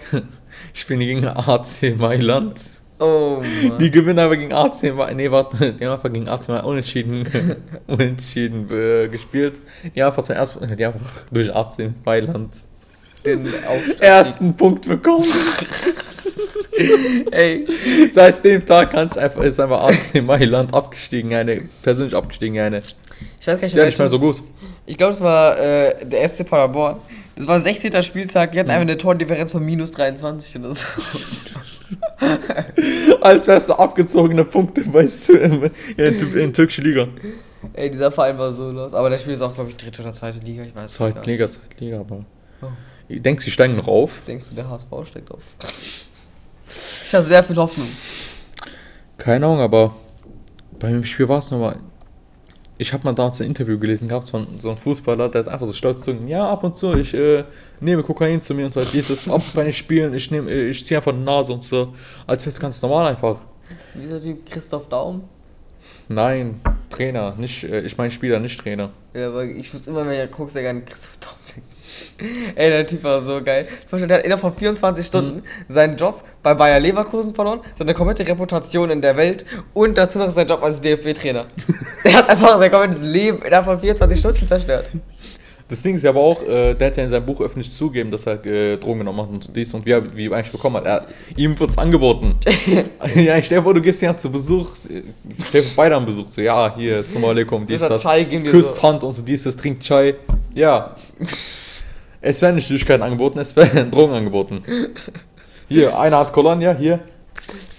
spielen die gegen AC Mailand. Oh Mann. Die gewinnen aber gegen AC Mailand. Nee, warte, die haben einfach gegen AC Mailand unentschieden, (laughs) unentschieden äh, gespielt. Die haben einfach zum ersten die haben einfach durch AC Mailand Den Aufstieg. ersten Punkt bekommen. (laughs) Ey, Seit dem Tag kannst du einfach, ist einfach AC Mailand abgestiegen, eine, persönlich abgestiegen, eine. ich weiß gar nicht, Ja, nicht welche- mehr so gut. Ich glaube, das war äh, der SC Paderborn. Das war 16. Spieltag, die hatten einfach eine Tordifferenz von minus 23 oder so. (laughs) Als wärst du abgezogene Punkte bei in, in, in türkische Liga. Ey, dieser Verein war so los. Aber der Spiel ist auch, glaube ich, dritte oder zweite Liga, ich weiß Zweite nicht. Liga, zweite Liga, aber. Oh. Ich denke, sie steigen noch auf. Denkst du, der HSV steckt auf? Ich habe sehr viel Hoffnung. Keine Ahnung, aber bei dem Spiel war es nochmal. Ich habe mal damals ein Interview gelesen gehabt von so einem Fußballer, der hat einfach so stolz zu ja, ab und zu, ich äh, nehme Kokain zu mir und so dieses, ab bei den Spielen, ich nehme, äh, ich ziehe einfach die Nase und so. Als wäre es ganz normal einfach. Wie ist der Typ? Christoph Daum? Nein, Trainer, nicht, äh, ich meine Spieler, nicht Trainer. Ja, aber ich würde immer, wenn ich gucke, sehr gerne Christoph Daum. (laughs) Ey, der Typ war so geil. Ich vorstelle, der hat innerhalb von 24 Stunden seinen Job bei Bayer Leverkusen verloren, seine komplette Reputation in der Welt und dazu noch seinen Job als DFB-Trainer. (laughs) er hat einfach sein komplettes Leben innerhalb von 24 Stunden zerstört. Das Ding ist ja aber auch, äh, der hat ja in seinem Buch öffentlich zugeben, dass er äh, Drogen genommen hat und dies und wie er, wie er eigentlich bekommen hat. Er, ihm wird's angeboten. (laughs) ja, ich stell dir vor, du gehst ja zu Besuch, äh, stell dir vor, beide am Besuch, so, ja, hier, Assalamu alaikum, dies, das, küsst so. Hand und so dies, das, trinkt Chai. Ja. Es werden nicht Süßigkeiten angeboten, es werden (laughs) Drogen angeboten. Hier, einer hat Kolonia, hier,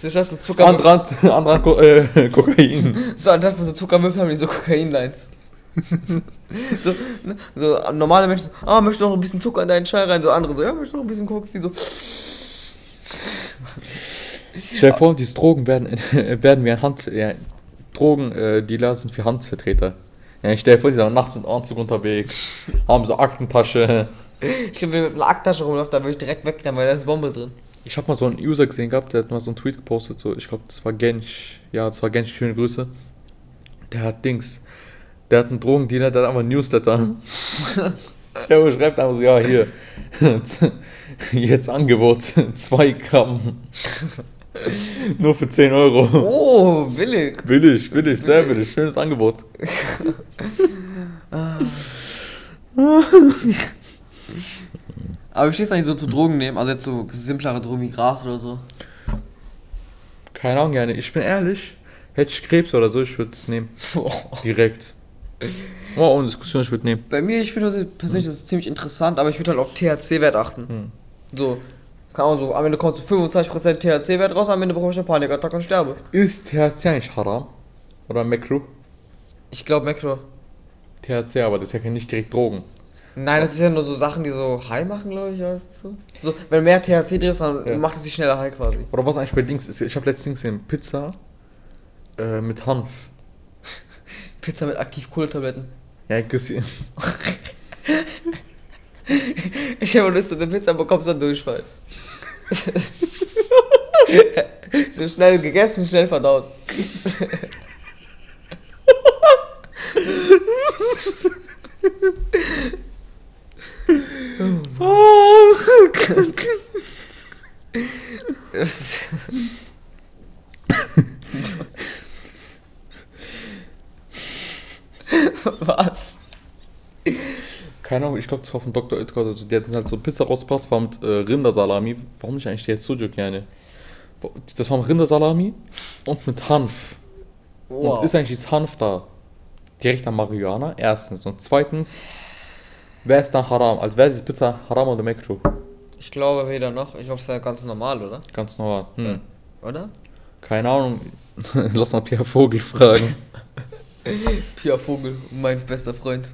So statt so Zucker, andere hat, (laughs) andere hat Ko äh, (laughs) Kokain. so anstatt von so Zuckerwürfel haben die so Kokainlines. so, ne, so normale Menschen so, ah, möchtest du noch ein bisschen Zucker in deinen Chai rein? So andere so, ja, möchtest du noch ein bisschen Koks? Die so, Stell dir vor, diese Drogen werden, werden wie ein Hand, ja, Drogen, äh, sind wie Handvertreter. Ja, ich stell dir vor, die sind nachts mit Anzug unterwegs, haben so Aktentasche. Ich glaube, wenn mit einer Akttasche rumläuft, da würde ich direkt wegrennen, weil da ist Bombe drin. Ich habe mal so einen User gesehen gehabt, der hat mal so einen Tweet gepostet, so, ich glaube, das war Gensch, ja, das war Gensch, schöne Grüße. Der hat Dings, der hat einen Drogendealer, der hat einfach einen Newsletter. (laughs) der schreibt einfach so, ja, hier, (laughs) jetzt Angebot, 2 Gramm. Nur für 10 Euro. Oh, billig. Billig, billig, sehr billig, schönes Angebot. (laughs) Aber wie stehst du eigentlich so zu Drogen nehmen? Also jetzt so simplere Drogen wie Gras oder so? Keine Ahnung, gerne. Ich bin ehrlich, hätte ich Krebs oder so, ich würde es nehmen. (laughs) Direkt. Oh, ohne Diskussion, ich würde nehmen. Bei mir, ich finde persönlich das ist ziemlich interessant, aber ich würde halt auf THC-Wert achten. Hm. So, keine Ahnung, so, am Ende kommt so 25% THC-Wert raus, am Ende bekomme ich eine Panikattacke und sterbe. Ist THC eigentlich haram? Oder Makro? Ich glaube, Macro. THC, aber das ist ja nicht direkt Drogen. Nein, das ist ja nur so Sachen, die so high machen, glaube ich, weißt du? So, wenn mehr THC drin ist, dann Ja. macht es sich schneller high quasi. Oder was eigentlich bei Dings ist, ich habe letztens gesehen, Pizza äh, mit Hanf. (laughs) Pizza mit Aktiv-Kohletabletten. Ja, gesehen. (laughs) Ich habe Lust, eine Pizza bekommst dann Durchfall. (laughs) so schnell gegessen, schnell verdaut. Das- (laughs) Was? Keine Ahnung, ich glaube, das war von Dr. Oetker. Also, die hatten halt so Pizza rausgebracht, das war mit äh, Rindersalami. Warum nicht eigentlich der Sujuk gerne? Das war mit Rindersalami und mit Hanf. Und ist eigentlich dieses Hanf da direkt am Marihuana? Erstens. Und zweitens, wer ist da haram? Also, wer ist diese Pizza haram oder Makro? Ich glaube weder noch. Ich glaube, es ist ja ganz normal, oder? Ganz normal. Hm. Oder? Keine Ahnung. (laughs) Lass mal Pierre Vogel fragen. (laughs) Pia Vogel, mein bester Freund.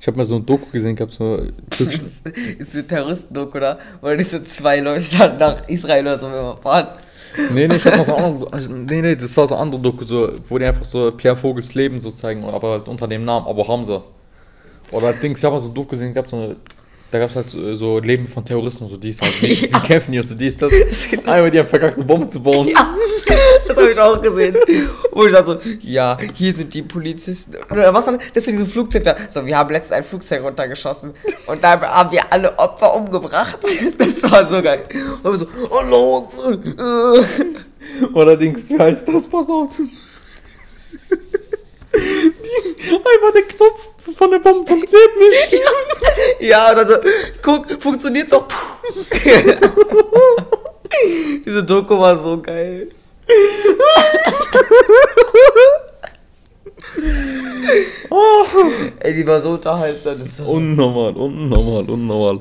Ich habe mal so ein Doku gesehen gehabt, so. Das (laughs) ist ein Terroristen-Doku, oder? Weil diese zwei Leute dann nach Israel oder so immer fahren. Nee, nee, ich hab noch so andere, also, nee, nee, das war so ein anderer Doku, so, wo die einfach so Pierre Vogels Leben so zeigen, aber halt unter dem Namen Abu Hamza. Oder Dings, ich hab mal so ein Doku gesehen gehabt, so eine, da gab's halt so, so Leben von Terroristen und so dies, halt, wie, (laughs) wie kämpfen die und so dies, das. (laughs) Das gibt's Einmal die haben verkackt, eine Bombe zu bauen. Ja, das habe ich auch gesehen. Wo ich dachte so, ja, hier sind die Polizisten. Oder was war das? Das war diese Flugzeug da. So, wir haben letztens ein Flugzeug runtergeschossen und da haben wir alle Opfer umgebracht. (laughs) Das war so geil. Und wir so, hallo. äh. Oder Dings, wie heißt das? Pass auf. Die, einfach der Knopf von der Bombe funktioniert nicht. Ja, dann so, guck, funktioniert doch. (laughs) Diese Doku war so geil. Ey, die war so unterhaltsam. Das ist Unnormal, unnormal, unnormal.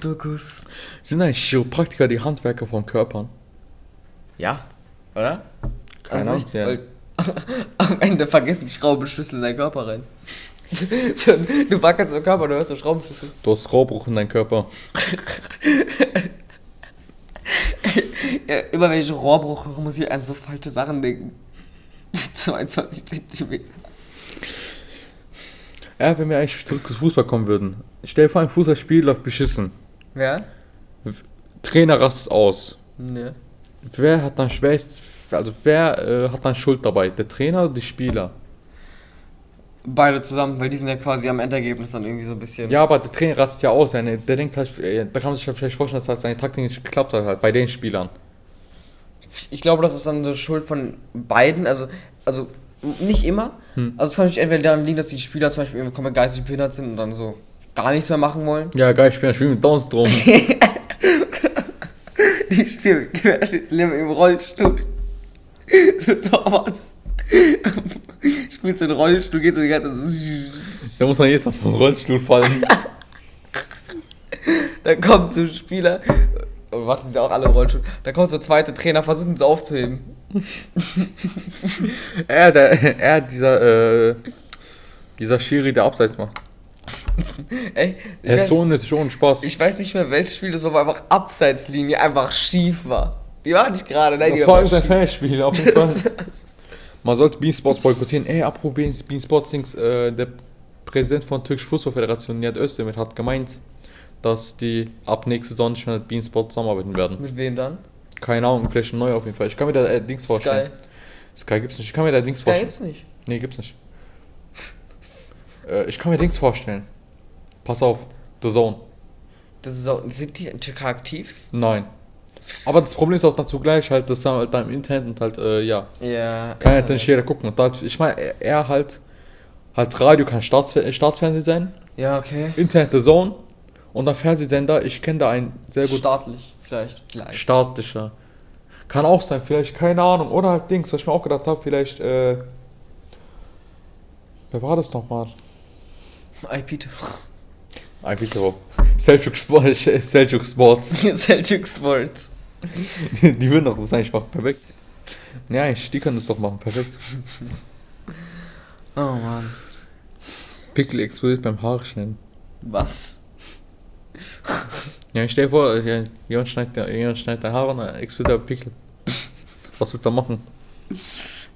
Dokus. Sind eigentlich Chiropraktiker die Handwerker von Körpern? Ja, oder? Keine sich, Ahnung, ja. (laughs) am Ende vergessen die Schraubenschlüssel in deinen Körper rein. (laughs) So, du wackelst im Körper, du hörst so Schraubenschlüssel. Du hast Rohrbruch in deinem Körper. (laughs) Ja, immer wenn ich Rohrbruch höre, muss ich an so falsche Sachen denken. (laughs) 22 Zentimeter. Ja, wenn wir eigentlich zurück zu Fußball kommen würden. Stell dir vor, ein Fußballspiel läuft beschissen. Ja? Trainer rastet aus. Ne. Wer hat dann schwerst, also wer äh, hat dann Schuld dabei? Der Trainer oder die Spieler? Beide zusammen, weil die sind ja quasi am Endergebnis dann irgendwie so ein bisschen. Ja, aber der Trainer rastet ja aus. Der, der denkt halt, äh, da kann man sich ja vielleicht vorstellen, dass halt seine Taktik nicht geklappt hat, halt bei den Spielern. Ich glaube, das ist dann so Schuld von beiden. Also, also nicht immer. Also es kann nicht entweder daran liegen, dass die Spieler zum Beispiel irgendwie komplett geistig behindert sind und dann so gar nichts mehr machen wollen. Ja, geil, Spieler spielen mit Downs drum. (laughs) Die spielen Querschnittslehrer im Rollstuhl. (laughs) So Torwart. (laughs) Spielst du den Rollstuhl, geht so die ganze Zeit. (laughs) da muss man jetzt mal vom Rollstuhl fallen. (laughs) Dann kommt so ein Spieler. Oh, warte, die sind auch alle im Rollstuhl. Dann kommt so ein zweiter Trainer, versucht so aufzuheben. er, der, er, dieser, äh, dieser Schiri, der Abseits macht. Ey, ich weiß, ist so unnötig, ohne Spaß. ich weiß nicht mehr, welches Spiel das war, wo einfach Abseitslinie einfach schief war. Die war nicht gerade, nein, die Das war war irgendein schief. Fanspiel, auf jeden Fall. Das- Man sollte Beansports boykottieren. Ey, apropos Bean- Beansports Dings, äh, der Präsident von Türkisch Fußballföderation, Nihat Özdemir, hat gemeint, dass die ab nächste Saison nicht mehr mit Beansports zusammenarbeiten werden. Mit wem dann? Keine Ahnung, vielleicht neu auf jeden Fall. Ich kann mir da äh, Dings vorstellen. Sky. Sky gibt's nicht. Ich kann mir da Dings Sky vorstellen. gibt's nicht. Nee, gibt's nicht. Äh, ich kann mir Dings vorstellen. Pass auf, The Zone. Das ist auch, sind die in Türkei aktiv? Nein. Aber das Problem ist auch dazu gleich halt, dass er halt da im Internet und halt, äh, ja, Ja. kann halt nicht jeder gucken. Und halt, ich meine, er, er halt, halt Radio kann Staats, Staatsfernsehen sein, Ja, okay. Internet The Zone und dann Fernsehsender, ich kenne da einen sehr gut Staatlich, vielleicht. Vielleicht. staatlicher. Kann auch sein, vielleicht, keine Ahnung. Oder halt Dings, was ich mir auch gedacht habe, vielleicht, äh, wer war das nochmal? (laughs) IPTV. IPTV. Seljuk Sport, (laughs) Seljuk Sports. (laughs) Seljuk Sports. Die würden doch das eigentlich machen, perfekt. Ja, eigentlich, die können das doch machen, perfekt. Oh Mann. Pickel explodiert beim Haare schneiden. Was? (laughs) Ja, ich stell dir vor, jemand schneidet, jemand schneidet dein Haar und dann explodiert der Pickel. Was willst du da machen?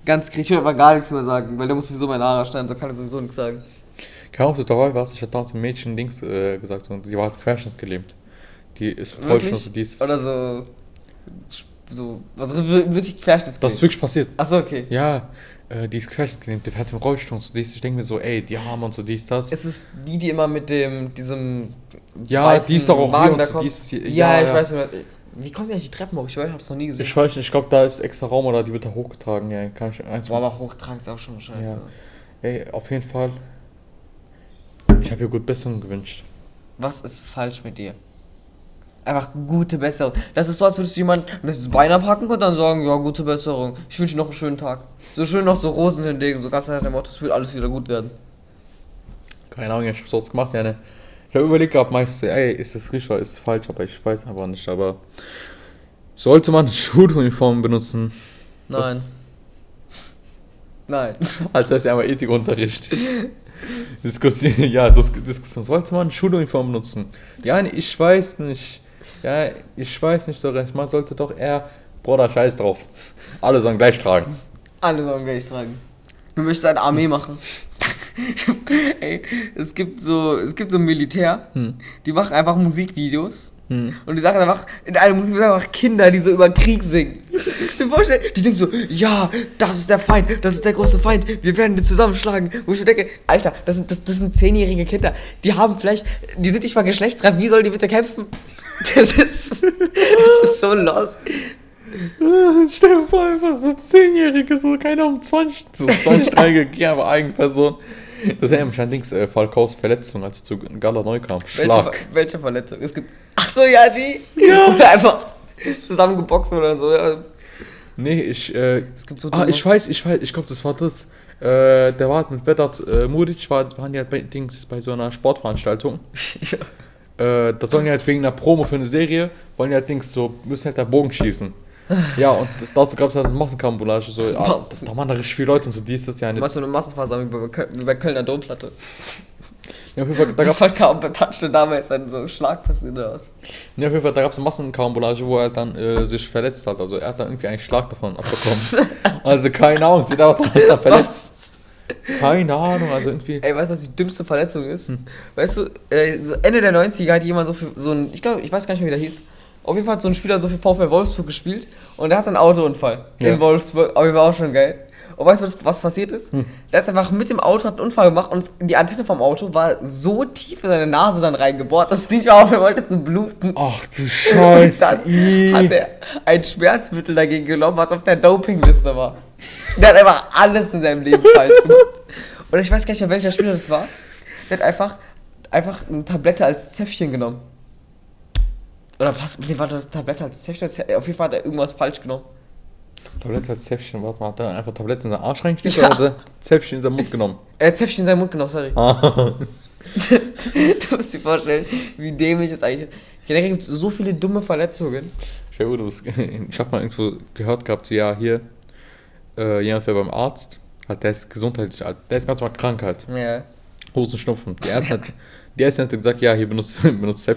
Ganz ich will aber gar nichts mehr sagen, weil der muss sowieso meine Haare schneiden, so kann er sowieso nichts sagen. Ob du dabei warst, ich hatte damals ein Mädchen Dings äh, gesagt und die war halt querschnittsgelähmt. Die ist voll schon so dieses. Oder so. So. Was wirklich Querschnittsgelähmt. Das ist wirklich passiert. Achso, okay. Ja, äh, die ist querschnittsgelähmt, die fährt im Rollstuhl und so dies. Ich denke mir so, ey, die haben und so dies, das. Es ist die, die immer mit dem, diesem. Ja, die ist doch auch Wagen hier und da so, kommt. die ist hier- Ja, ja, ich ja. weiß nicht. Wie kommt die eigentlich die Treppen hoch? Ich weiß, ich hab's noch nie gesehen. Ich weiß nicht, ich glaube, da ist extra Raum oder die wird da hochgetragen. Ja, kann ich eins. Boah, aber hochtragen ist auch schon scheiße. Ey, auf jeden Fall. Ich habe ihr gut Besserung gewünscht. Was ist falsch mit dir? Einfach gute Besserung. Das ist so, als würdest du jemand das Bein abhacken und dann sagen, ja, gute Besserung. Ich wünsche dir noch einen schönen Tag. So schön noch so Rosen hinlegen, so ganz nach dem Motto, es wird alles wieder gut werden. Keine Ahnung, ich hab's sonst gemacht, ja, ne. Ich habe überlegt gehabt, meistens, ey, ist das richtig oder ist es falsch, aber ich weiß aber nicht, aber. Sollte man Schuluniformen benutzen? Nein. Nein. (laughs) Als heißt ja einmal Ethikunterricht. (laughs) Diskussion, (laughs) ja, Dis Diskussion. Sollte man Schuluniform benutzen? Ja, ich weiß nicht. Ja, ich weiß nicht so recht. Man sollte doch eher. Bruder, scheiß drauf. Alle sollen gleich tragen. Alle sollen gleich tragen. Du möchtest eine Armee machen. (laughs) Ey, es gibt so, es gibt so ein Militär, die machen einfach Musikvideos. Und die sagen einfach, in einem Musikvideo einfach Kinder, die so über Krieg singen. (laughs) Du vorstellst, die singen so, ja, das ist der Feind, das ist der große Feind, wir werden den zusammenschlagen. Wo ich mir denke, Alter, das sind, das, das sind zehnjährige Kinder, die haben vielleicht, die sind nicht mal geschlechtsreif, wie sollen die bitte kämpfen? (laughs) Das ist, das ist so lost. (laughs) Stell dir vor, einfach so 10-Jährige, so keine um 20, so 20 Dreijährige, aber Eigenperson. Das ist ja Dings, äh, Falkaus Verletzung, als er zu Gala neu kam. Welche, Schlag. Ver- welche Verletzung? Es gibt. Ach so, ja, die. Ja. Oder (laughs) einfach. zusammengeboxt und so. Ja. Nee, ich, äh, Es gibt so ah, ich weiß, ich weiß, ich glaube, das war das. Äh, der war halt mit Vedat äh, Muric, war, waren die halt bei, Dings, bei so einer Sportveranstaltung. (laughs) ja. Äh, da sollen die halt wegen einer Promo für eine Serie, wollen die halt Dings so, müssen halt da Bogen schießen. (laughs) Ja, und das, dazu gab es halt eine Massenkarambolage, so, ah, Massen- da waren da richtig viele Leute und so, die ist das ja nicht. Was für eine Massenversammlung wie bei Köl- wie bei Kölner Domplatte. Ja, auf jeden Fall, da Da gab gab kaum betatschte Dame ist dann so ein Schlag passiert oder was. ja, auf jeden Fall, da gab's eine Massenkarambolage, wo er dann äh, sich verletzt hat. Also er hat dann irgendwie einen Schlag davon abbekommen. (laughs) also keine Ahnung, jeder hat dann verletzt. Keine Ahnung, also irgendwie. Ey, weißt du, was die dümmste Verletzung ist? Weißt du, äh, so Ende der 90er hat jemand so für so ein, ich glaube, ich weiß gar nicht mehr, wie der hieß. Auf jeden Fall hat so ein Spieler so für VfL Wolfsburg gespielt und der hat einen Autounfall Ja. in Wolfsburg. Aber war auch schon geil. Und weißt du, was, was passiert ist? Der ist einfach mit dem Auto, hat einen Unfall gemacht und die Antenne vom Auto war so tief in seine Nase dann reingebohrt, dass es nicht mehr aufhören wollte zu bluten. Ach du (laughs) Und Scheiße. dann ih. hat er ein Schmerzmittel dagegen genommen, was auf der Dopingliste war. Der hat einfach alles in seinem Leben falsch gemacht. Und ich weiß gar nicht mehr, welcher Spieler das war. Der hat einfach, einfach eine Tablette als Zäpfchen genommen. Oder was? Nee, war das Tablette als Zäpfchen? Auf jeden Fall hat er irgendwas falsch genommen. Tablette als Zäpfchen, warte mal, hat er einfach Tablette in seinen Arsch reingesteckt Ja. oder hat er Zäpfchen in seinen Mund genommen? (laughs) Er hat Zäpfchen in seinen Mund genommen, sorry. Ah. (laughs) du musst dir vorstellen, wie dämlich das eigentlich ist. Generell gibt es so viele dumme Verletzungen. Ich habe mal irgendwo gehört gehabt, so, ja, hier, äh, jemand wäre beim Arzt, hat der ist gesundheitlich, der ist ganz mal krank halt, Ja. Hosenschnupfen. Die Ärztin hat, (laughs) die Ärztin hat gesagt, ja, hier benutzt, (laughs) benutzt. (laughs)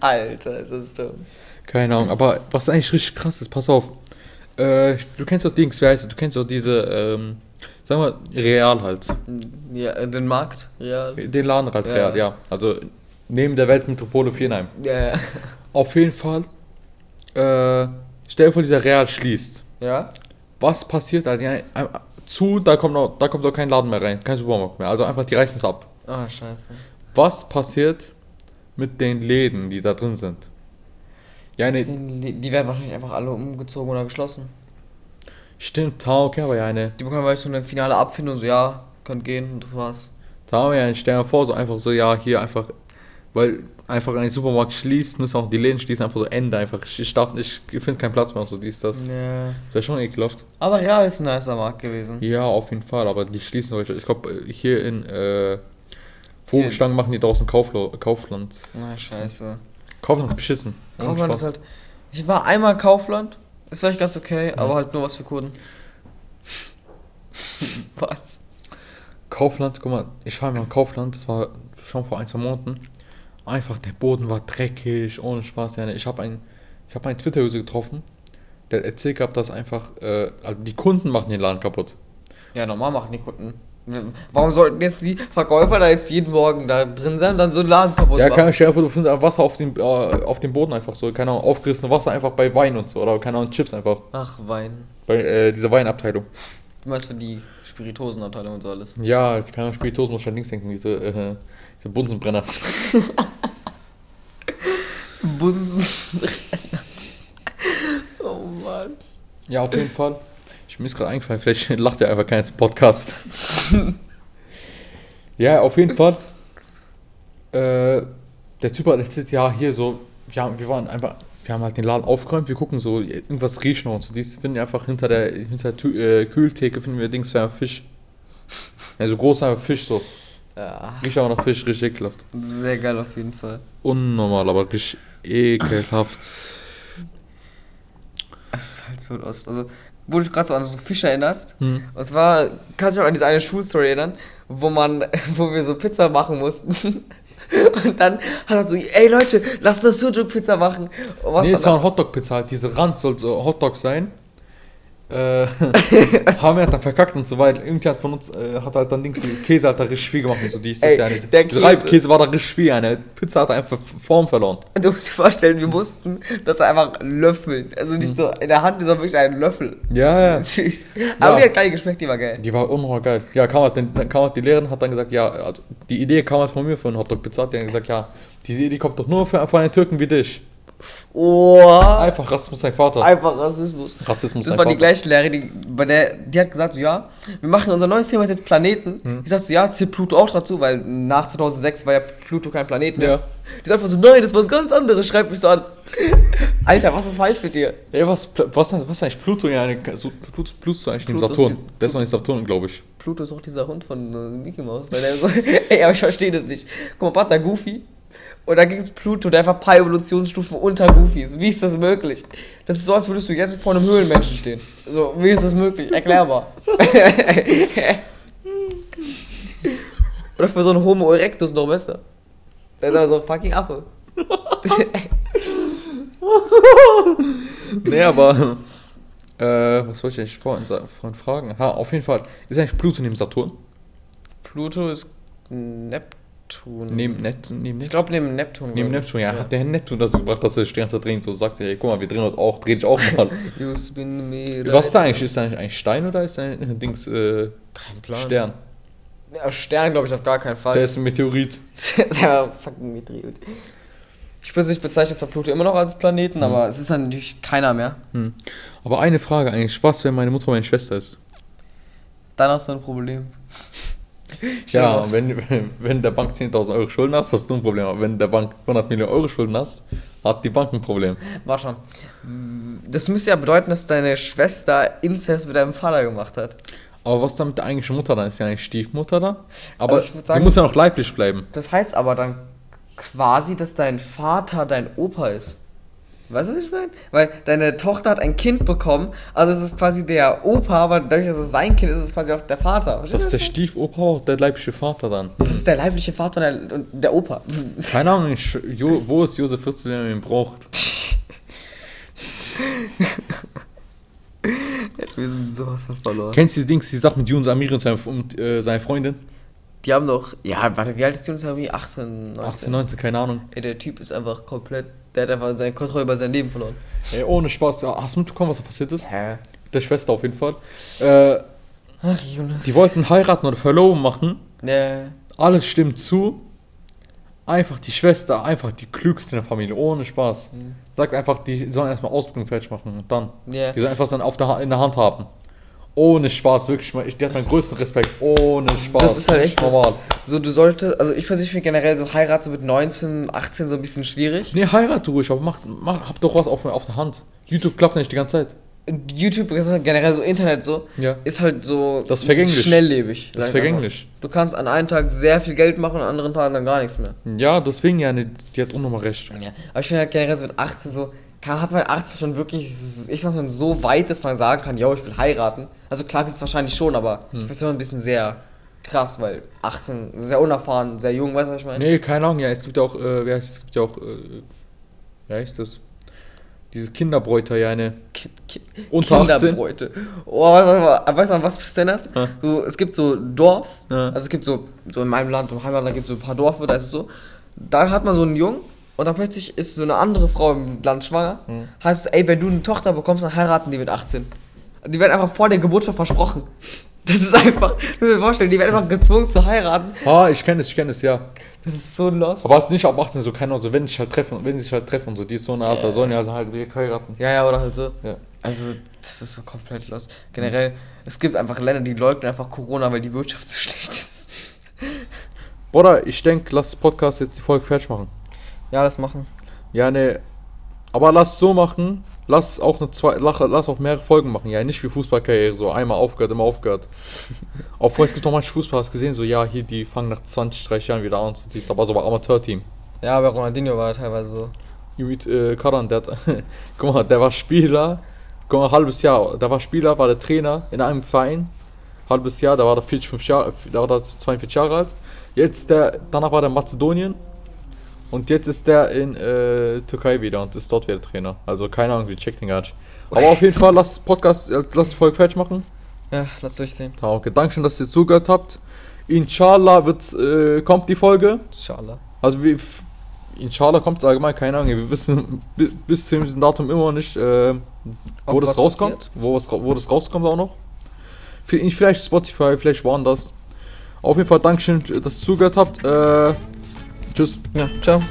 Alter, ist das dumm. Keine Ahnung, aber was eigentlich richtig krass ist, pass auf. Äh, du kennst doch Dings, wie heißt es? Du kennst doch diese, ähm, sagen wir, Real halt. Ja, äh, den Markt? Ja. Den Laden halt Ja. Real, ja. Also neben der Weltmetropole Vierenheim. Ja. Auf jeden Fall, äh, stell dir vor, dieser Real schließt. Ja? Was passiert? Also, ja, zu, da kommt, noch, da kommt doch kein Laden mehr rein, kein Supermarkt mehr. Also einfach, die reißen es ab. Ah, scheiße. Was passiert mit den Läden, die da drin sind? Ja, ne, Die, werden wahrscheinlich einfach alle umgezogen oder geschlossen. stimmt, ta, okay, aber ja, ne. Die bekommen vielleicht so eine finale Abfindung, so ja, könnt gehen und das war's. Da haben wir ja, stell dir vor, so einfach so, ja, hier einfach, weil einfach ein Supermarkt schließt, müssen auch die Läden schließen, einfach so Ende, einfach, ich, darf nicht, ich finde keinen Platz mehr, so dies, das. Ja. Wäre schon ekelhaft. Aber Real ist ein nicer Markt gewesen. Ja, auf jeden Fall, aber die schließen heute, ich glaube, hier in, äh, Vogelstangen machen die draußen Kauflo Kaufland. Na, scheiße. Kaufland ist beschissen. Kaufland ist halt. Ich war einmal Kaufland, ist vielleicht ganz okay, aber halt nur was für Kurden. (laughs) was? Kaufland, guck mal, ich war mal in Kaufland, das war schon vor ein, zwei Monaten. Einfach, der Boden war dreckig, ohne Spaß. Ja, ich habe einen, ich habe einen Twitter-User getroffen, der erzählt gehabt, dass einfach, äh, also die Kunden machen den Laden kaputt. Ja, normal machen die Kunden. Warum sollten jetzt die Verkäufer da jetzt jeden Morgen da drin sein und dann so einen Laden kaputt Ja, machen? ich stellen, vor, du findest einfach Wasser auf dem, äh, auf dem Boden einfach so, keine Ahnung, aufgerissenes Wasser einfach bei Wein und so, oder keine Ahnung, Chips einfach, Ach, Wein. bei äh, dieser Weinabteilung. Du meinst für die Spiritosenabteilung und so alles. Ja, keine Ahnung, Spiritus muss schon links denken, diese, äh, diese Bunsenbrenner. (laughs) Bunsen. oh Mann. Ja, auf jeden Fall. Ich mir ist gerade eingefallen, vielleicht lacht ja einfach keiner zum Podcast. (laughs) ja, auf jeden Fall. Äh, der Typ hat erzählt, ja, hier so, wir, haben, wir waren einfach, wir haben halt den Laden aufgeräumt, wir gucken so, irgendwas riecht noch und so. Dies finden wir einfach hinter der, hinter der Tü äh, Kühltheke finden wir Dings für einen Fisch. Ja, so großer Fisch so. Ja, Riecht aber nach Fisch, richtig ekelhaft. sehr geil auf jeden Fall. Unnormal, aber richtig ekelhaft. Es ist halt so los. Also, wo du gerade so an so Fische erinnerst. Hm. Und zwar, kannst du dich auch an diese eine Schulstory erinnern, wo man, (laughs) wo wir so Pizza machen mussten. (laughs) Und dann hat er so, ey Leute, lass das Sujuk-Pizza machen. Und was Nee, es war ein Hotdog-Pizza, halt. Diese Rand soll so Hotdog sein. Äh, haben wir halt dann verkackt und so weiter. Irgendjemand von uns äh, hat halt dann Dings, die Käse hat da richtig viel gemacht und so dies, das Ey, ja nicht. der Käse- Reibkäse war da richtig viel, eine Pizza hat einfach Form verloren. Du musst dir vorstellen, wir mussten das einfach löffeln. Also nicht so in der Hand, sondern wirklich ein Löffel. Ja, ja. (laughs) Aber die hat geil geschmeckt, die war geil. Die war unnormal geil. Ja, kam halt, dann kam halt die Lehrerin hat dann gesagt, ja, also die Idee kam halt von mir für eine Hotdog-Pizza. Die hat dann gesagt, ja, diese Idee kommt doch nur für, von einen Türken wie dich. Oh, Einfach Rassismus dein Vater. einfach Rassismus. Rassismus Das war die gleiche Lehrerin, die, bei der, die hat gesagt, so, ja, wir machen unser neues Thema jetzt Planeten. Hm. Ich sagte so, ja, zählt Pluto auch dazu, weil nach 2006 war ja Pluto kein Planet mehr. Ja. Die sagt einfach so, nein, das ist was ganz anderes, schreibt mich so an. (laughs) Alter, was ist falsch mit dir? Ey, was, was, was ist eigentlich Pluto? Ja, so, Pluto, Pluto ist eigentlich neben Pluto ist Saturn. die- Der ist noch nicht Saturn, glaube ich. Pluto ist auch dieser Hund von äh, Mickey Mouse. (laughs) Ey, aber ich verstehe das nicht. Guck mal, Partner Goofy. Und da gibt es Pluto, der einfach ein paar Evolutionsstufen unter Goofy ist. Wie ist das möglich? Das ist so, als würdest du jetzt vor einem Höhlenmenschen stehen. So, wie ist das möglich? Erklärbar. Oder für so einen Homo erectus noch besser. Der ist aber so ein fucking Affe. Nee, aber. Äh, was wollte ich eigentlich vorhin, vorhin fragen? Ha, auf jeden Fall. Ist eigentlich Pluto neben Saturn? Pluto ist Neptun. Neben Neptun? Neben, ich Neptun? glaube neben Neptun. neben ich. Neptun, ja. Hat der Neptun dazu gebracht, dass er Zeit drehen so sagt, ey, guck mal, wir drehen uns auch, dreh dich auch mal. You spin me was ist da eigentlich? Ist da eigentlich ein Stein oder ist da ein Dings, äh, Kein Plan. Stern? Ja, Stern glaube ich auf gar keinen Fall. Der ist ein Meteorit. (laughs) Das ist einfach fucking Meteorit. Ich persönlich bezeichne zwar Pluto immer noch als Planeten, aber es ist dann natürlich keiner mehr. Hm. Aber eine Frage eigentlich, Spaß, wenn meine Mutter meine Schwester ist. Dann hast du ein Problem. (laughs) Ja, und wenn, (laughs) wenn der Bank 10.000 Euro Schulden hast, hast du ein Problem. Aber wenn der Bank 100 Millionen Euro Schulden hast, hat die Bank ein Problem. Warte schon. Das müsste ja bedeuten, dass deine Schwester Inzest mit deinem Vater gemacht hat. Aber was dann mit der eigentlichen Mutter dann? Ist ja eigentlich Stiefmutter dann? Aber Also sagen- sie muss ja noch leiblich bleiben. Das heißt aber dann quasi, dass dein Vater dein Opa ist. Weißt du, was ich meine? Weil deine Tochter hat ein Kind bekommen, also es ist quasi der Opa, aber dadurch, dass es sein Kind ist, ist es quasi auch der Vater. Verstehst Das ist der Stiefopa, auch der leibliche Vater dann. das ist der leibliche Vater und der, der Opa. (laughs) Keine Ahnung, ich, jo, wo ist Josef 14, wenn man ihn braucht? (laughs) Wir sind sowas von verloren. Kennst du die Dings, die Sache mit Yunus Amiri und, seine, und äh, seiner Freundin? Die haben doch, ja, warte, wie alt ist uns? Irgendwie 18, 19. 18, 19, keine Ahnung. Ey, der Typ ist einfach komplett, der hat einfach seine Kontrolle über sein Leben verloren. Ey, ohne Spaß, ja, hast du mitbekommen, was da passiert ist? Hä? Der Schwester auf jeden Fall. Äh, Ach, Jonas. die wollten heiraten oder verloben machen. Ne, Alles stimmt zu. Einfach die Schwester, einfach die klügste in der Familie, ohne Spaß. Sagt einfach, die sollen erstmal Ausbildung fertig machen und dann. Ja. Die sollen einfach dann auf der, Ha- in der Hand haben. Ohne Spaß, wirklich. Ich, die hat meinen größten Respekt. Ohne Spaß. Das ist halt echt normal. so du solltest, also ich persönlich finde generell so heiraten so mit 19, 18 so ein bisschen schwierig. Nee, heirat du ruhig, aber mach, mach, hab doch was auf, auf der Hand. YouTube klappt nicht die ganze Zeit. YouTube, generell so Internet so, Ja. ist halt so Das ist vergänglich. schnelllebig. Das ist vergänglich. Du kannst an einem Tag sehr viel Geld machen, an anderen Tagen dann gar nichts mehr. Ja, deswegen ja, die hat unnormal recht. Ja. Aber ich finde halt generell so mit 18 so, kann, hat man 18 schon wirklich, ich weiß nicht, so weit, dass man sagen kann, yo, ich will heiraten. Also klar gibt es wahrscheinlich schon, aber Hm. ich finde es schon ein bisschen sehr krass, weil 18, sehr unerfahren, sehr jung, weißt du, was ich meine? Nee, keine Ahnung, ja, es gibt ja auch, äh, heißt es, es gibt ja auch, äh, wie heißt das? Diese Kinderbräuter, ja, eine. Ki Ki Unter 18? Kinderbräute. Oh, warte mal, weißt du, was für das? Ja. So, es gibt so Dorf, Ja. also es gibt so, so in meinem Land, im Heimatland gibt es so ein paar Dörfer, da ist es so, da hat man so einen Jungen und dann plötzlich ist so eine andere Frau im Land schwanger. Hm. Heißt es, ey, wenn du eine Tochter bekommst, dann heiraten die mit 18. Die werden einfach vor der Geburt schon versprochen. Das ist einfach, du musst dir vorstellen, die werden einfach gezwungen zu heiraten. Ah, ich kenne es, ich kenne es, ja. Das ist so lost. Aber halt nicht ab 18, so keine Ahnung, so wenn sich halt treffen, wenn sie sich halt treffen so, die ist so eine Art, da sollen ja halt direkt heiraten. Ja, ja, oder halt so. Ja. Also, das ist so komplett los. Generell, es gibt einfach Länder, die leugnen einfach Corona, weil die Wirtschaft so (laughs) schlecht ist. Bruder, ich denke, lass Podcast jetzt die Folge fertig machen. Ja, das machen. Ja, ne, aber lass so machen, lass auch eine zwei, lass, lass auch mehrere Folgen machen. Ja, nicht wie Fußballkarriere, so einmal aufgehört, immer aufgehört. (laughs) Auch es gibt noch manche Fußballer, hast gesehen, so ja, hier, die fangen nach 20, 30 Jahren wieder an, so, die ist aber so bei Amateurteam. Ja, bei Ronaldinho war er teilweise so. Mit äh, Karan, der hat, (laughs) guck mal, der war Spieler, guck mal, halbes Jahr, der war Spieler, war der Trainer in einem Verein, halbes Jahr, da war der 45 Jahre, da war der 42 Jahre alt. Jetzt der, danach war der Mazedonien und jetzt ist der in äh, Türkei wieder und ist dort wieder Trainer. Also keine Ahnung, wie checkt den gar nicht. Aber auf jeden Fall, lass Podcast, äh, lass die Folge fertig machen. Ja, lass durchsehen. Ja, okay, Dankeschön, dass ihr zugehört habt. Inshallah wird, äh, kommt die Folge. Inshallah. Also wir, inshallah kommt es allgemein, keine Ahnung. Wir wissen bi- bis zu diesem Datum immer nicht, äh, wo Ob das was rauskommt. Wo, ra- wo das rauskommt auch noch. Vi- Vielleicht Spotify, vielleicht woanders. Auf jeden Fall Dankeschön, dass ihr zugehört habt. Äh, Tschüss. Ja, ciao.